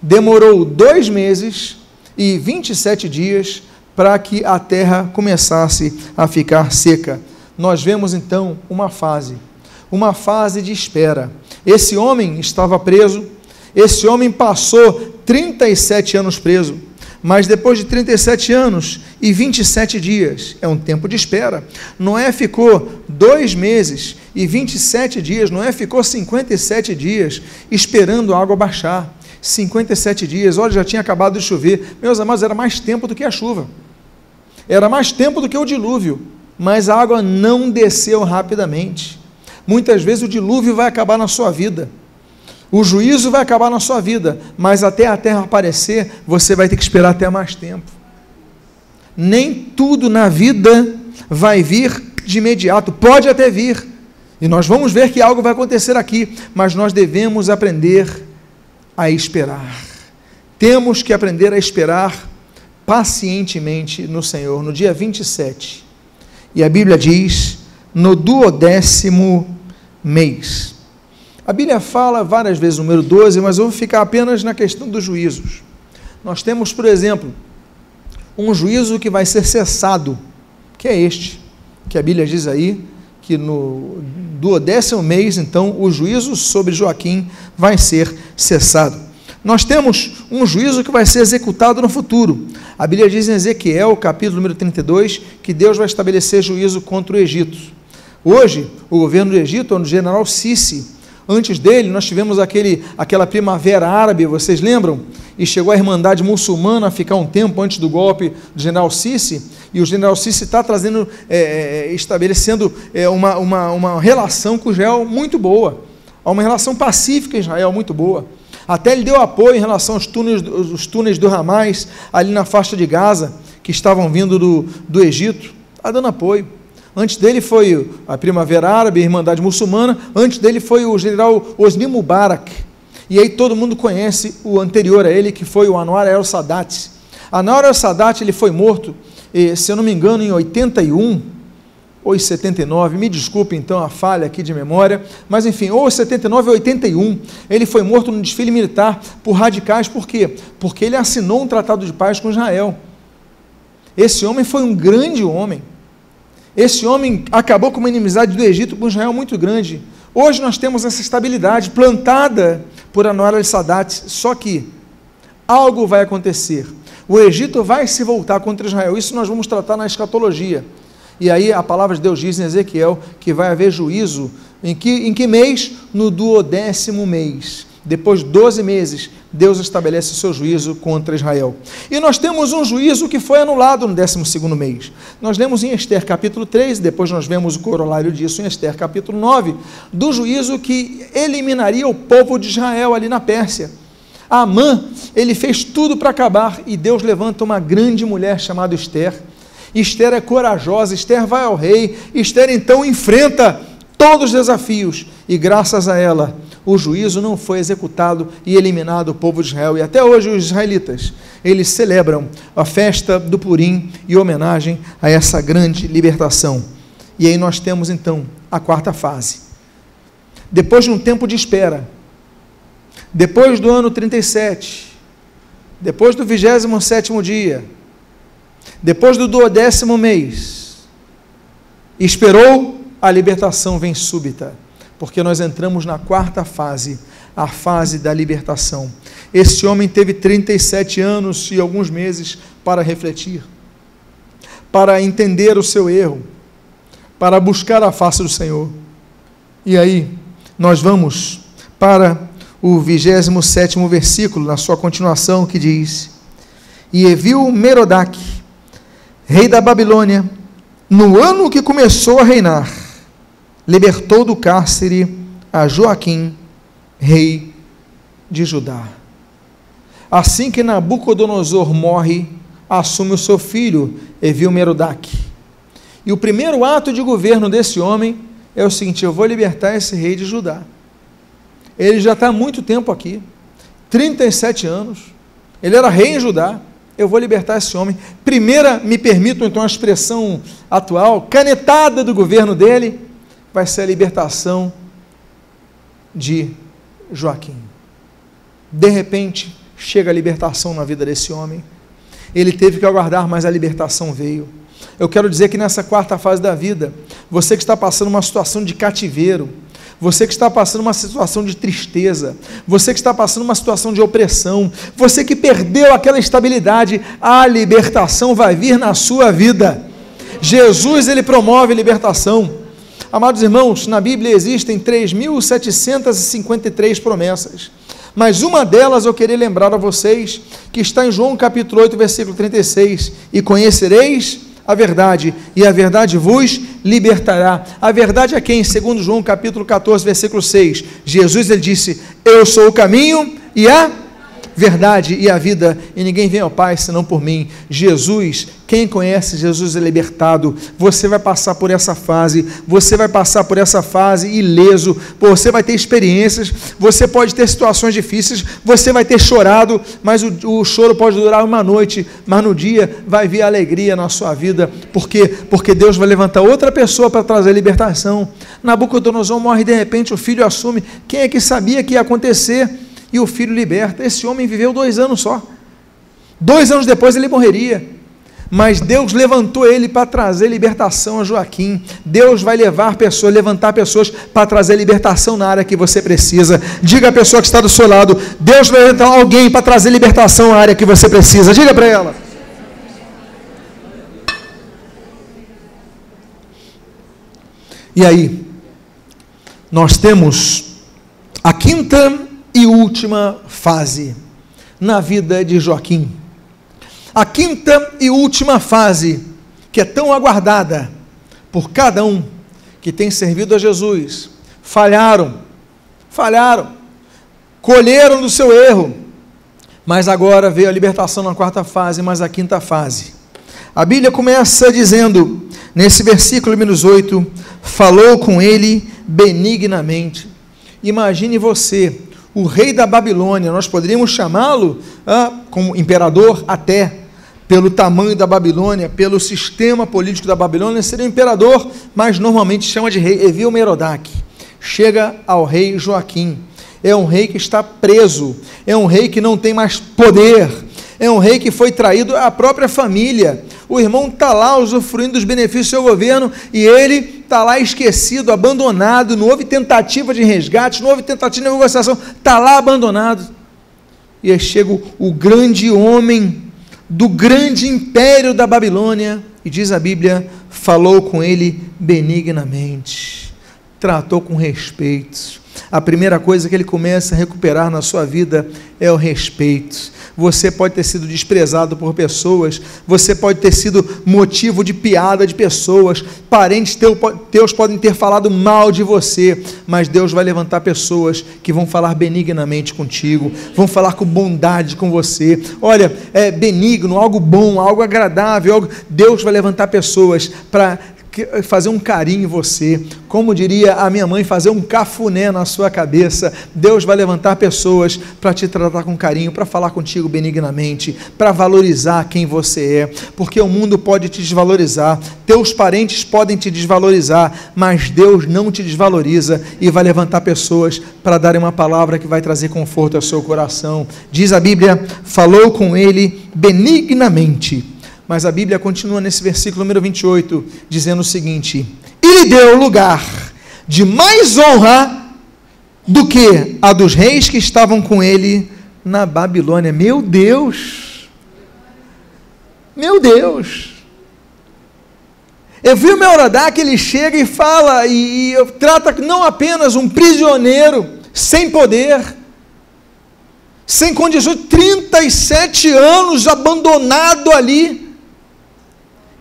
S1: Demorou dois meses e 27 dias para que a terra começasse a ficar seca. Nós vemos então uma fase, uma fase de espera. Esse homem estava preso, esse homem passou 37 anos preso mas depois de 37 anos e 27 dias, é um tempo de espera. Noé ficou dois meses e 27 dias, Noé ficou 57 dias esperando a água baixar. 57 dias, olha, já tinha acabado de chover. Meus amados, era mais tempo do que a chuva, era mais tempo do que o dilúvio, mas a água não desceu rapidamente. Muitas vezes o dilúvio vai acabar na sua vida o juízo vai acabar na sua vida, mas até a terra aparecer, você vai ter que esperar até mais tempo. Nem tudo na vida vai vir de imediato, pode até vir. E nós vamos ver que algo vai acontecer aqui, mas nós devemos aprender a esperar. Temos que aprender a esperar pacientemente no Senhor. No dia 27, e a Bíblia diz, no duodécimo mês. A Bíblia fala várias vezes o número 12, mas eu vou ficar apenas na questão dos juízos. Nós temos, por exemplo, um juízo que vai ser cessado, que é este, que a Bíblia diz aí, que no duodécimo mês, então, o juízo sobre Joaquim vai ser cessado. Nós temos um juízo que vai ser executado no futuro. A Bíblia diz em Ezequiel, capítulo número 32, que Deus vai estabelecer juízo contra o Egito. Hoje, o governo do Egito é o general Sisi, Antes dele, nós tivemos aquele, aquela primavera árabe, vocês lembram? E chegou a Irmandade Muçulmana a ficar um tempo antes do golpe do general Sisi, e o general Sisi está trazendo, é, é, estabelecendo é, uma, uma, uma relação com Israel muito boa, uma relação pacífica em Israel muito boa. Até ele deu apoio em relação aos túneis, os túneis do Ramais, ali na faixa de Gaza, que estavam vindo do, do Egito. Está dando apoio. Antes dele foi a Primavera Árabe, a Irmandade Muçulmana. Antes dele foi o general Osni Mubarak. E aí todo mundo conhece o anterior a ele, que foi o Anwar el-Sadat. Anwar el-Sadat ele foi morto, se eu não me engano, em 81 em 79, me desculpe então a falha aqui de memória, mas enfim, ou 79 ou 81, ele foi morto no desfile militar por radicais, por quê? Porque ele assinou um tratado de paz com Israel. Esse homem foi um grande homem. Esse homem acabou com uma inimizade do Egito com Israel muito grande. Hoje nós temos essa estabilidade plantada por Anwar al-Sadat, só que algo vai acontecer. O Egito vai se voltar contra Israel. Isso nós vamos tratar na escatologia. E aí a palavra de Deus diz em Ezequiel que vai haver juízo. Em que, em que mês? No duodécimo mês. Depois de 12 meses, Deus estabelece o seu juízo contra Israel. E nós temos um juízo que foi anulado no 12 mês. Nós lemos em Esther capítulo 3, depois nós vemos o corolário disso em Esther capítulo 9, do juízo que eliminaria o povo de Israel ali na Pérsia. Amã, ele fez tudo para acabar e Deus levanta uma grande mulher chamada Esther Esther é corajosa, Esther vai ao rei, Esther então enfrenta todos os desafios e graças a ela o juízo não foi executado e eliminado o povo de Israel. E até hoje os israelitas, eles celebram a festa do Purim e homenagem a essa grande libertação. E aí nós temos então a quarta fase. Depois de um tempo de espera, depois do ano 37, depois do 27º dia, depois do duodécimo mês, esperou, a libertação vem súbita, porque nós entramos na quarta fase, a fase da libertação. Esse homem teve 37 anos e alguns meses para refletir, para entender o seu erro, para buscar a face do Senhor. E aí, nós vamos para o 27 versículo, na sua continuação, que diz: E viu Merodach, rei da Babilônia, no ano que começou a reinar, libertou do cárcere a Joaquim, rei de Judá. Assim que Nabucodonosor morre, assume o seu filho, Evil-Merodach. E o primeiro ato de governo desse homem é o seguinte: eu vou libertar esse rei de Judá. Ele já está há muito tempo aqui 37 anos. Ele era rei em Judá eu vou libertar esse homem. Primeira, me permito então a expressão atual, canetada do governo dele, vai ser a libertação de Joaquim. De repente, chega a libertação na vida desse homem. Ele teve que aguardar, mas a libertação veio. Eu quero dizer que nessa quarta fase da vida, você que está passando uma situação de cativeiro, você que está passando uma situação de tristeza, você que está passando uma situação de opressão, você que perdeu aquela estabilidade, a libertação vai vir na sua vida. Jesus, ele promove libertação. Amados irmãos, na Bíblia existem 3.753 promessas. Mas uma delas eu queria lembrar a vocês, que está em João capítulo 8, versículo 36. E conhecereis a verdade, e a verdade vos libertará. A verdade é quem? Segundo João capítulo 14, versículo 6. Jesus ele disse: "Eu sou o caminho e a verdade e a vida, e ninguém vem ao Pai senão por mim. Jesus, quem conhece Jesus é libertado. Você vai passar por essa fase, você vai passar por essa fase ileso, você vai ter experiências, você pode ter situações difíceis, você vai ter chorado, mas o, o choro pode durar uma noite, mas no dia vai vir alegria na sua vida. Por quê? Porque Deus vai levantar outra pessoa para trazer libertação. Nabucodonosor morre de repente, o filho assume. Quem é que sabia que ia acontecer? E o filho liberta. Esse homem viveu dois anos só. Dois anos depois ele morreria. Mas Deus levantou ele para trazer libertação a Joaquim. Deus vai levar pessoas, levantar pessoas para trazer libertação na área que você precisa. Diga à pessoa que está do seu lado: Deus vai levantar alguém para trazer libertação na área que você precisa. Diga para ela. E aí, nós temos a quinta e última fase na vida de Joaquim. A quinta e última fase, que é tão aguardada por cada um que tem servido a Jesus, falharam, falharam, colheram do seu erro, mas agora veio a libertação na quarta fase, mas a quinta fase. A Bíblia começa dizendo: Nesse versículo número 8, falou com ele benignamente. Imagine você, o rei da Babilônia, nós poderíamos chamá-lo ah, como imperador até, pelo tamanho da Babilônia, pelo sistema político da Babilônia, seria imperador, mas normalmente chama de rei Evil Merodach. Chega ao rei Joaquim. É um rei que está preso, é um rei que não tem mais poder, é um rei que foi traído à própria família. O irmão está lá usufruindo dos benefícios do seu governo e ele está lá esquecido, abandonado. Não houve tentativa de resgate, não houve tentativa de negociação, está lá abandonado. E aí chega o, o grande homem do grande império da Babilônia e diz a Bíblia: falou com ele benignamente, tratou com respeito. A primeira coisa que ele começa a recuperar na sua vida é o respeito você pode ter sido desprezado por pessoas, você pode ter sido motivo de piada de pessoas, parentes teus podem ter falado mal de você, mas Deus vai levantar pessoas que vão falar benignamente contigo, vão falar com bondade com você. Olha, é benigno, algo bom, algo agradável, algo... Deus vai levantar pessoas para fazer um carinho em você, como diria a minha mãe, fazer um cafuné na sua cabeça. Deus vai levantar pessoas para te tratar com carinho, para falar contigo benignamente, para valorizar quem você é, porque o mundo pode te desvalorizar, teus parentes podem te desvalorizar, mas Deus não te desvaloriza e vai levantar pessoas para darem uma palavra que vai trazer conforto ao seu coração. Diz a Bíblia: falou com ele benignamente mas a Bíblia continua nesse versículo número 28, dizendo o seguinte: E lhe deu lugar de mais honra do que a dos reis que estavam com ele na Babilônia. Meu Deus! Meu Deus! Eu vi o que ele chega e fala, e, e trata não apenas um prisioneiro sem poder, sem condições, 37 anos abandonado ali,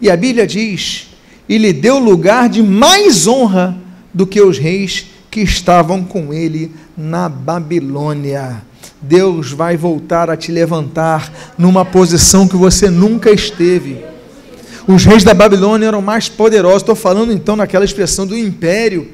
S1: e a Bíblia diz: e lhe deu lugar de mais honra do que os reis que estavam com ele na Babilônia. Deus vai voltar a te levantar numa posição que você nunca esteve. Os reis da Babilônia eram mais poderosos. Estou falando então naquela expressão do império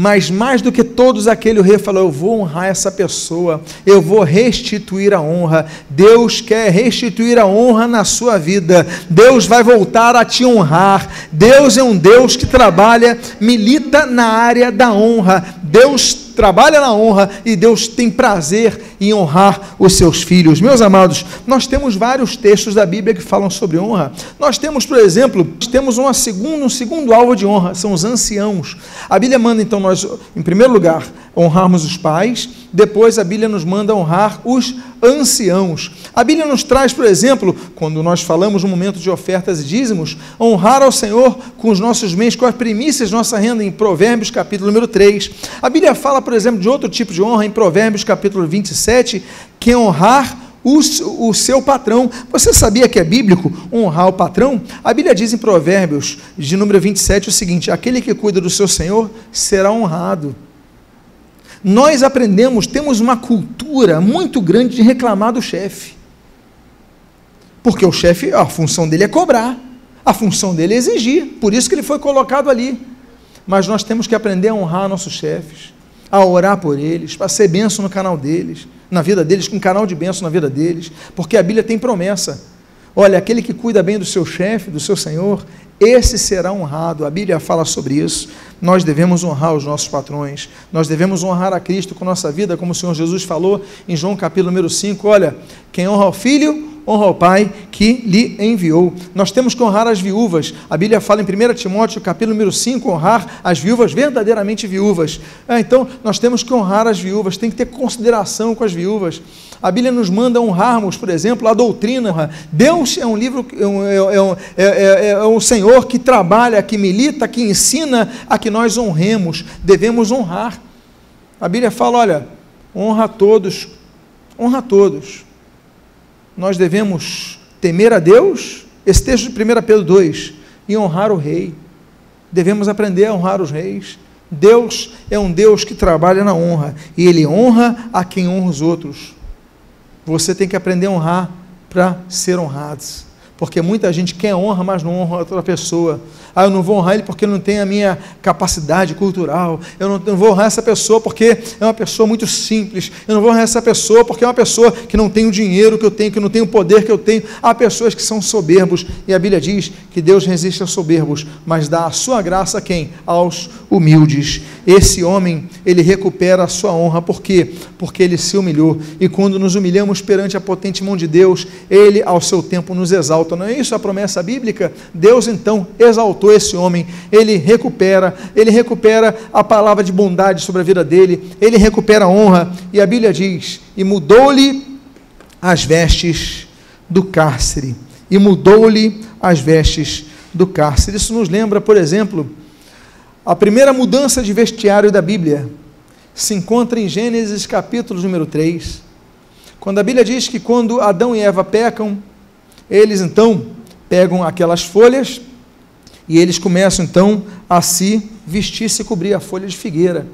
S1: mas mais do que todos aquele rei falou: Eu vou honrar essa pessoa, eu vou restituir a honra. Deus quer restituir a honra na sua vida. Deus vai voltar a te honrar. Deus é um Deus que trabalha, milita na área da honra. Deus trabalha na honra e Deus tem prazer em honrar os seus filhos. Meus amados, nós temos vários textos da Bíblia que falam sobre honra. Nós temos, por exemplo, temos uma segunda, um segundo alvo de honra, são os anciãos. A Bíblia manda então nós, em primeiro lugar, honrarmos os pais, depois a Bíblia nos manda honrar os anciãos. A Bíblia nos traz, por exemplo, quando nós falamos no momento de ofertas e dízimos, honrar ao Senhor com os nossos bens, com as primícias nossa renda, em Provérbios capítulo número 3. A Bíblia fala, por exemplo, de outro tipo de honra, em Provérbios capítulo 27, que é honrar o, o, seu patrão. Você sabia que é bíblico honrar o patrão? A Bíblia diz em Provérbios, de número 27, o seguinte: aquele que cuida do seu senhor será honrado. Nós aprendemos, temos uma cultura muito grande de reclamar do chefe. Porque o chefe, a função dele é cobrar, a função dele é exigir, por isso que ele foi colocado ali. Mas nós temos que aprender a honrar nossos chefes, a orar por eles, para ser benção no canal deles, na vida deles, com um canal de benção na vida deles, porque a Bíblia tem promessa. Olha, aquele que cuida bem do seu chefe, do seu senhor, esse será honrado. A Bíblia fala sobre isso. Nós devemos honrar os nossos patrões. Nós devemos honrar a Cristo com nossa vida, como o Senhor Jesus falou em João capítulo número 5. Olha, quem honra o filho, honra o pai que lhe enviou. Nós temos que honrar as viúvas. A Bíblia fala em 1 Timóteo capítulo número 5, honrar as viúvas verdadeiramente viúvas. É, então, nós temos que honrar as viúvas, tem que ter consideração com as viúvas. A Bíblia nos manda honrarmos, por exemplo, a doutrina. Deus é um livro, é um, é, um, é, é um Senhor que trabalha, que milita, que ensina a que nós honremos. Devemos honrar. A Bíblia fala: olha, honra a todos, honra a todos. Nós devemos temer a Deus, esse texto de 1 Pedro 2, e honrar o rei. Devemos aprender a honrar os reis. Deus é um Deus que trabalha na honra, e Ele honra a quem honra os outros. Você tem que aprender a honrar para ser honrado. porque muita gente quer honra, mas não honra outra pessoa. Ah, eu não vou honrar ele porque não tem a minha capacidade cultural. Eu não, não, vou honrar essa pessoa porque é uma pessoa muito simples. Eu não vou honrar essa pessoa porque é uma pessoa que não tem o dinheiro que eu tenho, que não tem o poder que eu tenho. Há pessoas que são soberbos e a Bíblia diz que Deus resiste aos soberbos, mas dá a sua graça a quem? Aos humildes. Esse homem, ele recupera a sua honra. Por quê? Porque ele se humilhou. E quando nos humilhamos perante a potente mão de Deus, ele, ao seu tempo, nos exalta. Não é isso a promessa bíblica? Deus, então, exaltou esse homem. Ele recupera, ele recupera a palavra de bondade sobre a vida dele, ele recupera a honra. E a Bíblia diz: e mudou-lhe as vestes do cárcere. E mudou-lhe as vestes do cárcere. Isso nos lembra, por exemplo, a primeira mudança de vestiário da Bíblia se encontra em Gênesis capítulo número 3, quando a Bíblia diz que quando Adão e Eva pecam, eles então pegam aquelas folhas e eles começam então a se vestir, se cobrir a folha de figueira.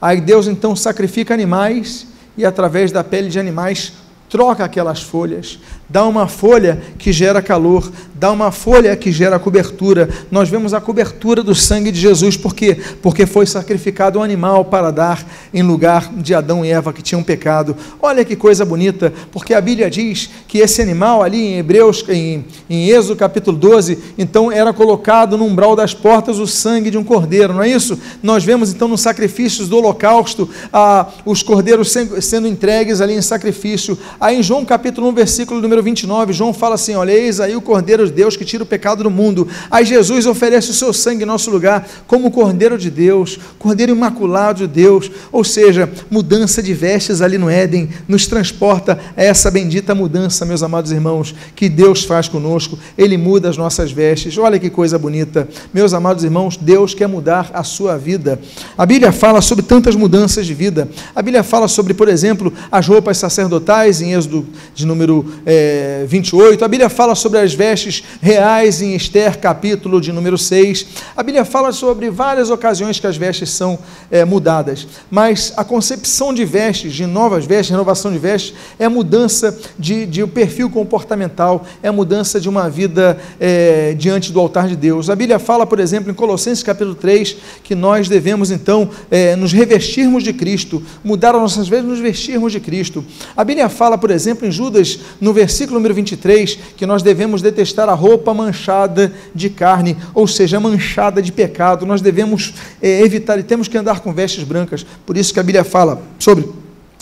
S1: Aí Deus então sacrifica animais e através da pele de animais troca aquelas folhas, dá uma folha que gera calor, dá uma folha que gera cobertura. Nós vemos a cobertura do sangue de Jesus, por quê? Porque foi sacrificado um animal para dar em lugar de Adão e Eva que tinham pecado. Olha que coisa bonita, porque a Bíblia diz que esse animal ali em Hebreus, em, em Êxodo capítulo 12, então era colocado no umbral das portas o sangue de um cordeiro, não é isso? Nós vemos então nos sacrifícios do holocausto ah, os cordeiros sendo entregues ali em sacrifício. Aí em João capítulo 1, versículo número 29, João fala assim: olha, eis aí o cordeiro de Deus que tira o pecado do mundo. Aí Jesus oferece o seu sangue em nosso lugar, como Cordeiro de Deus, Cordeiro imaculado de Deus, ou seja, mudança de vestes ali no Éden, nos transporta a essa bendita mudança, meus amados irmãos, que Deus faz conosco, Ele muda as nossas vestes. Olha que coisa bonita, meus amados irmãos, Deus quer mudar a sua vida. A Bíblia fala sobre tantas mudanças de vida. A Bíblia fala sobre, por exemplo, as roupas sacerdotais em Êxodo de número é, 28. A Bíblia fala sobre as vestes reais em Esther, capítulo de número 6. A Bíblia fala sobre várias ocasiões que as vestes são é, mudadas, mas a concepção de vestes, de novas vestes, renovação de vestes, é mudança de, de um perfil comportamental, é mudança de uma vida é, diante do altar de Deus. A Bíblia fala, por exemplo, em Colossenses capítulo 3, que nós devemos então é, nos revestirmos de Cristo, mudar as nossas vestes, nos vestirmos de Cristo. A Bíblia fala, por exemplo, em Judas, no versículo número 23, que nós devemos detestar a roupa manchada de carne, ou seja, manchada de pecado. Nós devemos é, evitar e temos que andar com vestes brancas. Por isso que a Bíblia fala sobre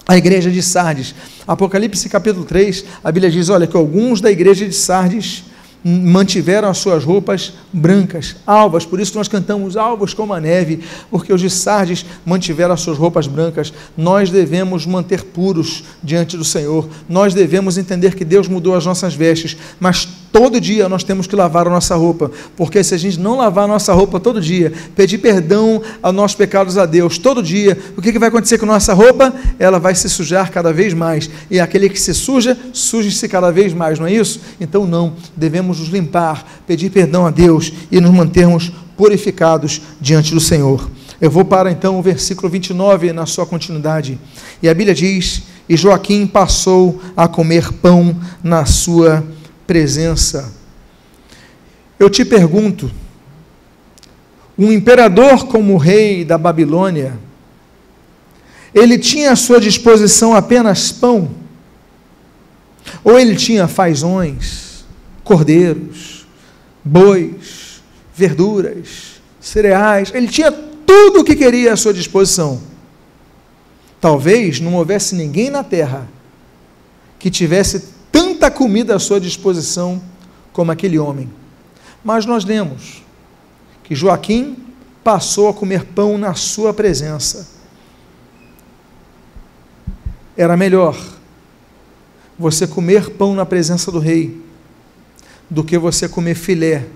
S1: a igreja de Sardes. Apocalipse capítulo 3, a Bíblia diz: olha, que alguns da igreja de Sardes mantiveram as suas roupas brancas, alvas, por isso nós cantamos alvos como a neve, porque os de Sardes mantiveram as suas roupas brancas. Nós devemos manter puros diante do Senhor, nós devemos entender que Deus mudou as nossas vestes, mas todo dia nós temos que lavar a nossa roupa, porque se a gente não lavar a nossa roupa todo dia, pedir perdão aos nossos pecados a Deus todo dia, o que, que vai acontecer com a nossa roupa? Ela vai se sujar cada vez mais, e aquele que se suja, suje-se cada vez mais, não é isso? Então não, devemos nos limpar, pedir perdão a Deus e nos mantermos purificados diante do Senhor. Eu vou para então o versículo 29 na sua continuidade. E a Bíblia diz: E Joaquim passou a comer pão na sua presença. Eu te pergunto, um imperador como o rei da Babilônia, ele tinha à sua disposição apenas pão? Ou ele tinha fazões, cordeiros, bois, verduras, cereais? Ele tinha tudo o que queria à sua disposição. Talvez não houvesse ninguém na terra que tivesse tanta comida à sua disposição como aquele homem. Mas nós lemos que Joaquim passou a comer pão na sua presença. Era melhor você comer pão na presença do rei do que você comer filé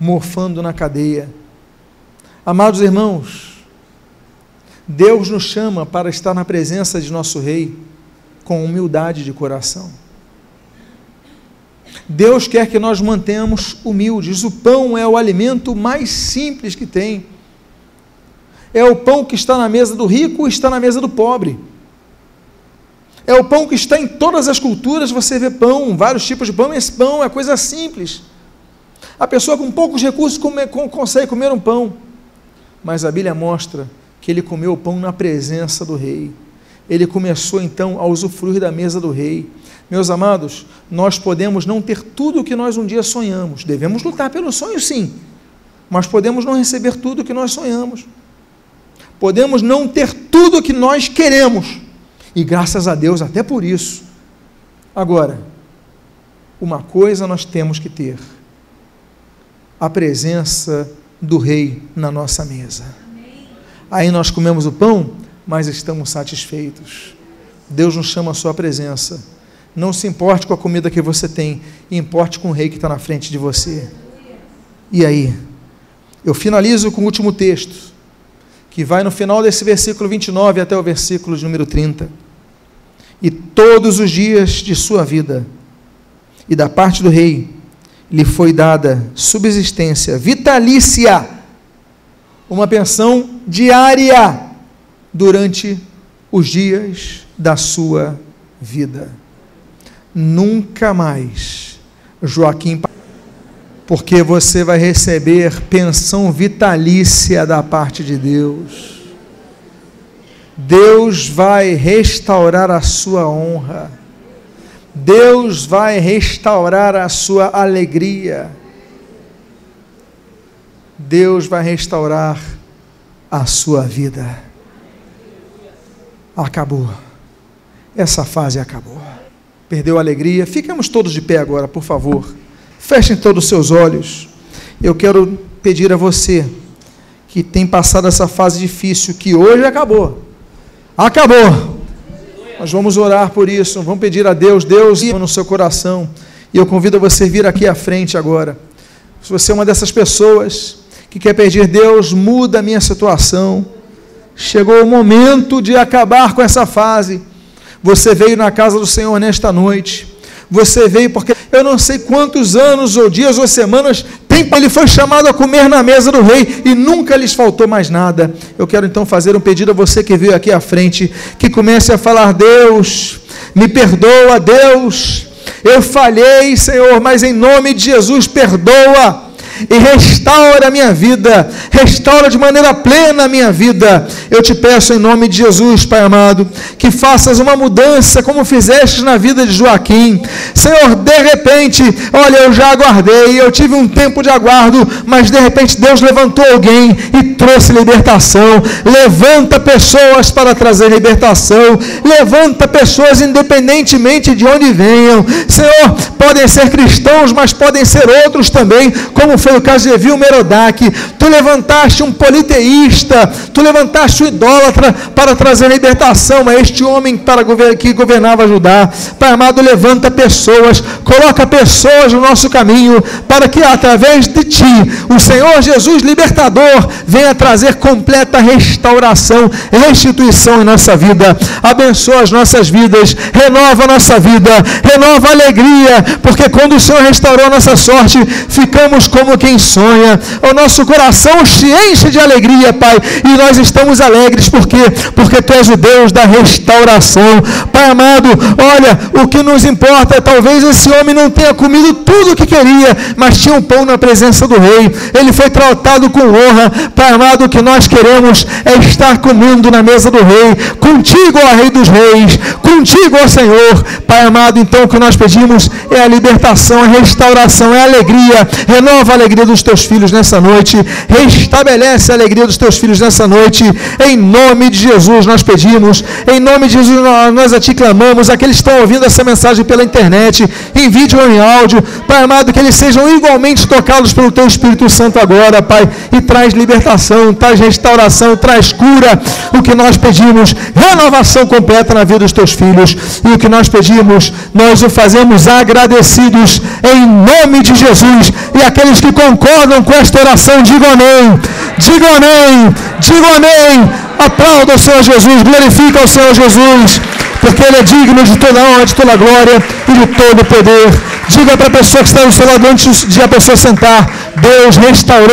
S1: morfando na cadeia. Amados irmãos, Deus nos chama para estar na presença de nosso rei com humildade de coração. Deus quer que nós mantenhamos humildes. O pão é o alimento mais simples que tem. É o pão que está na mesa do rico e está na mesa do pobre. É o pão que está em todas as culturas, você vê pão, vários tipos de pão, esse pão é coisa simples. A pessoa com poucos recursos come, consegue comer um pão. Mas a Bíblia mostra que ele comeu o pão na presença do rei. Ele começou então a usufruir da mesa do rei. Meus amados, nós podemos não ter tudo o que nós um dia sonhamos. Devemos lutar pelo sonho, sim. Mas podemos não receber tudo o que nós sonhamos. Podemos não ter tudo o que nós queremos. E graças a Deus, até por isso. Agora, uma coisa nós temos que ter: a presença do Rei na nossa mesa. Aí nós comemos o pão, mas estamos satisfeitos. Deus nos chama a sua presença. Não se importe com a comida que você tem, importe com o rei que está na frente de você. E aí? Eu finalizo com o último texto, que vai no final desse versículo 29 até o versículo de número 30. E todos os dias de sua vida, e da parte do rei, lhe foi dada subsistência vitalícia, uma pensão diária durante os dias da sua vida. Nunca mais, Joaquim, porque você vai receber pensão vitalícia da parte de Deus. Deus vai restaurar a sua honra Deus vai restaurar a sua alegria. Deus vai restaurar a sua vida. Acabou. Essa fase acabou. Perdeu a alegria. Ficamos todos de pé agora, por favor. Fechem todos os seus olhos. Eu quero pedir a você que tem passado essa fase difícil, que hoje acabou. Acabou nós vamos orar por isso, vamos pedir a Deus, Deus no seu coração. E eu convido você a vir aqui à frente agora. Se você é uma dessas pessoas que quer pedir, Deus, muda a minha situação. Chegou o momento de acabar com essa fase. Você veio na casa do Senhor nesta noite. Você veio porque eu não sei quantos anos, ou dias, ou semanas, tempo ele foi chamado a comer na mesa do rei e nunca lhes faltou mais nada. Eu quero então fazer um pedido a você que veio aqui à frente, que comece a falar: Deus, me perdoa, Deus, eu falhei, Senhor, mas em nome de Jesus, perdoa e restaura a minha vida, restaura de maneira plena a minha vida. Eu te peço em nome de Jesus, Pai amado, que faças uma mudança como fizeste na vida de Joaquim. Senhor, de repente, olha, eu já aguardei, eu tive um tempo de aguardo, mas de repente Deus levantou alguém e trouxe libertação. Levanta pessoas para trazer libertação, levanta pessoas independentemente de onde venham. Senhor, podem ser cristãos, mas podem ser outros também, como foi o caso de Evil Merodach. Tu levantaste um politeísta, tu levantaste um idólatra para trazer libertação a este homem para que governava Judá. Pai amado, levanta pessoas, coloca pessoas no nosso caminho, para que através de ti, o Senhor Jesus libertador, venha trazer completa restauração, restituição em nossa vida. Abençoa as nossas vidas, renova a nossa vida, renova a alegria, porque quando o Senhor restaurou a nossa sorte, ficamos como como quem sonha. O nosso coração se enche de alegria, Pai, e nós estamos alegres porque porque tu és o Deus da restauração. Pai amado, olha, o que nos importa é talvez esse homem não tenha comido tudo o que queria, mas tinha um pão na presença do rei. Ele foi tratado com honra. Pai amado, o que nós queremos é estar comendo na mesa do rei, contigo, ó Rei dos Reis, contigo, ó Senhor. Pai amado, então o que nós pedimos é a libertação, a restauração, é a alegria. Renova a alegria dos teus filhos nessa noite. Restabelece a alegria dos teus filhos nessa noite. Em nome de Jesus nós pedimos. Em nome de Jesus nós a ti clamamos. Aqueles que estão ouvindo essa mensagem pela internet, em vídeo ou em áudio. Pai amado, que eles sejam igualmente tocados pelo teu Espírito Santo agora, Pai. E traz libertação, traz restauração, traz cura. O que nós pedimos, renovação completa na vida dos teus filhos. E o que nós pedimos, nós o fazemos agradecidos em nome de Jesus. E aqueles que concordam com esta oração, digam amém. Digam amém. Digam amém. Aplauda o Senhor Jesus. Glorifica o Senhor Jesus. Porque Ele é digno de toda honra, de toda glória e de todo poder. Diga para a pessoa que está no seu lado antes de a pessoa sentar: Deus restaurou.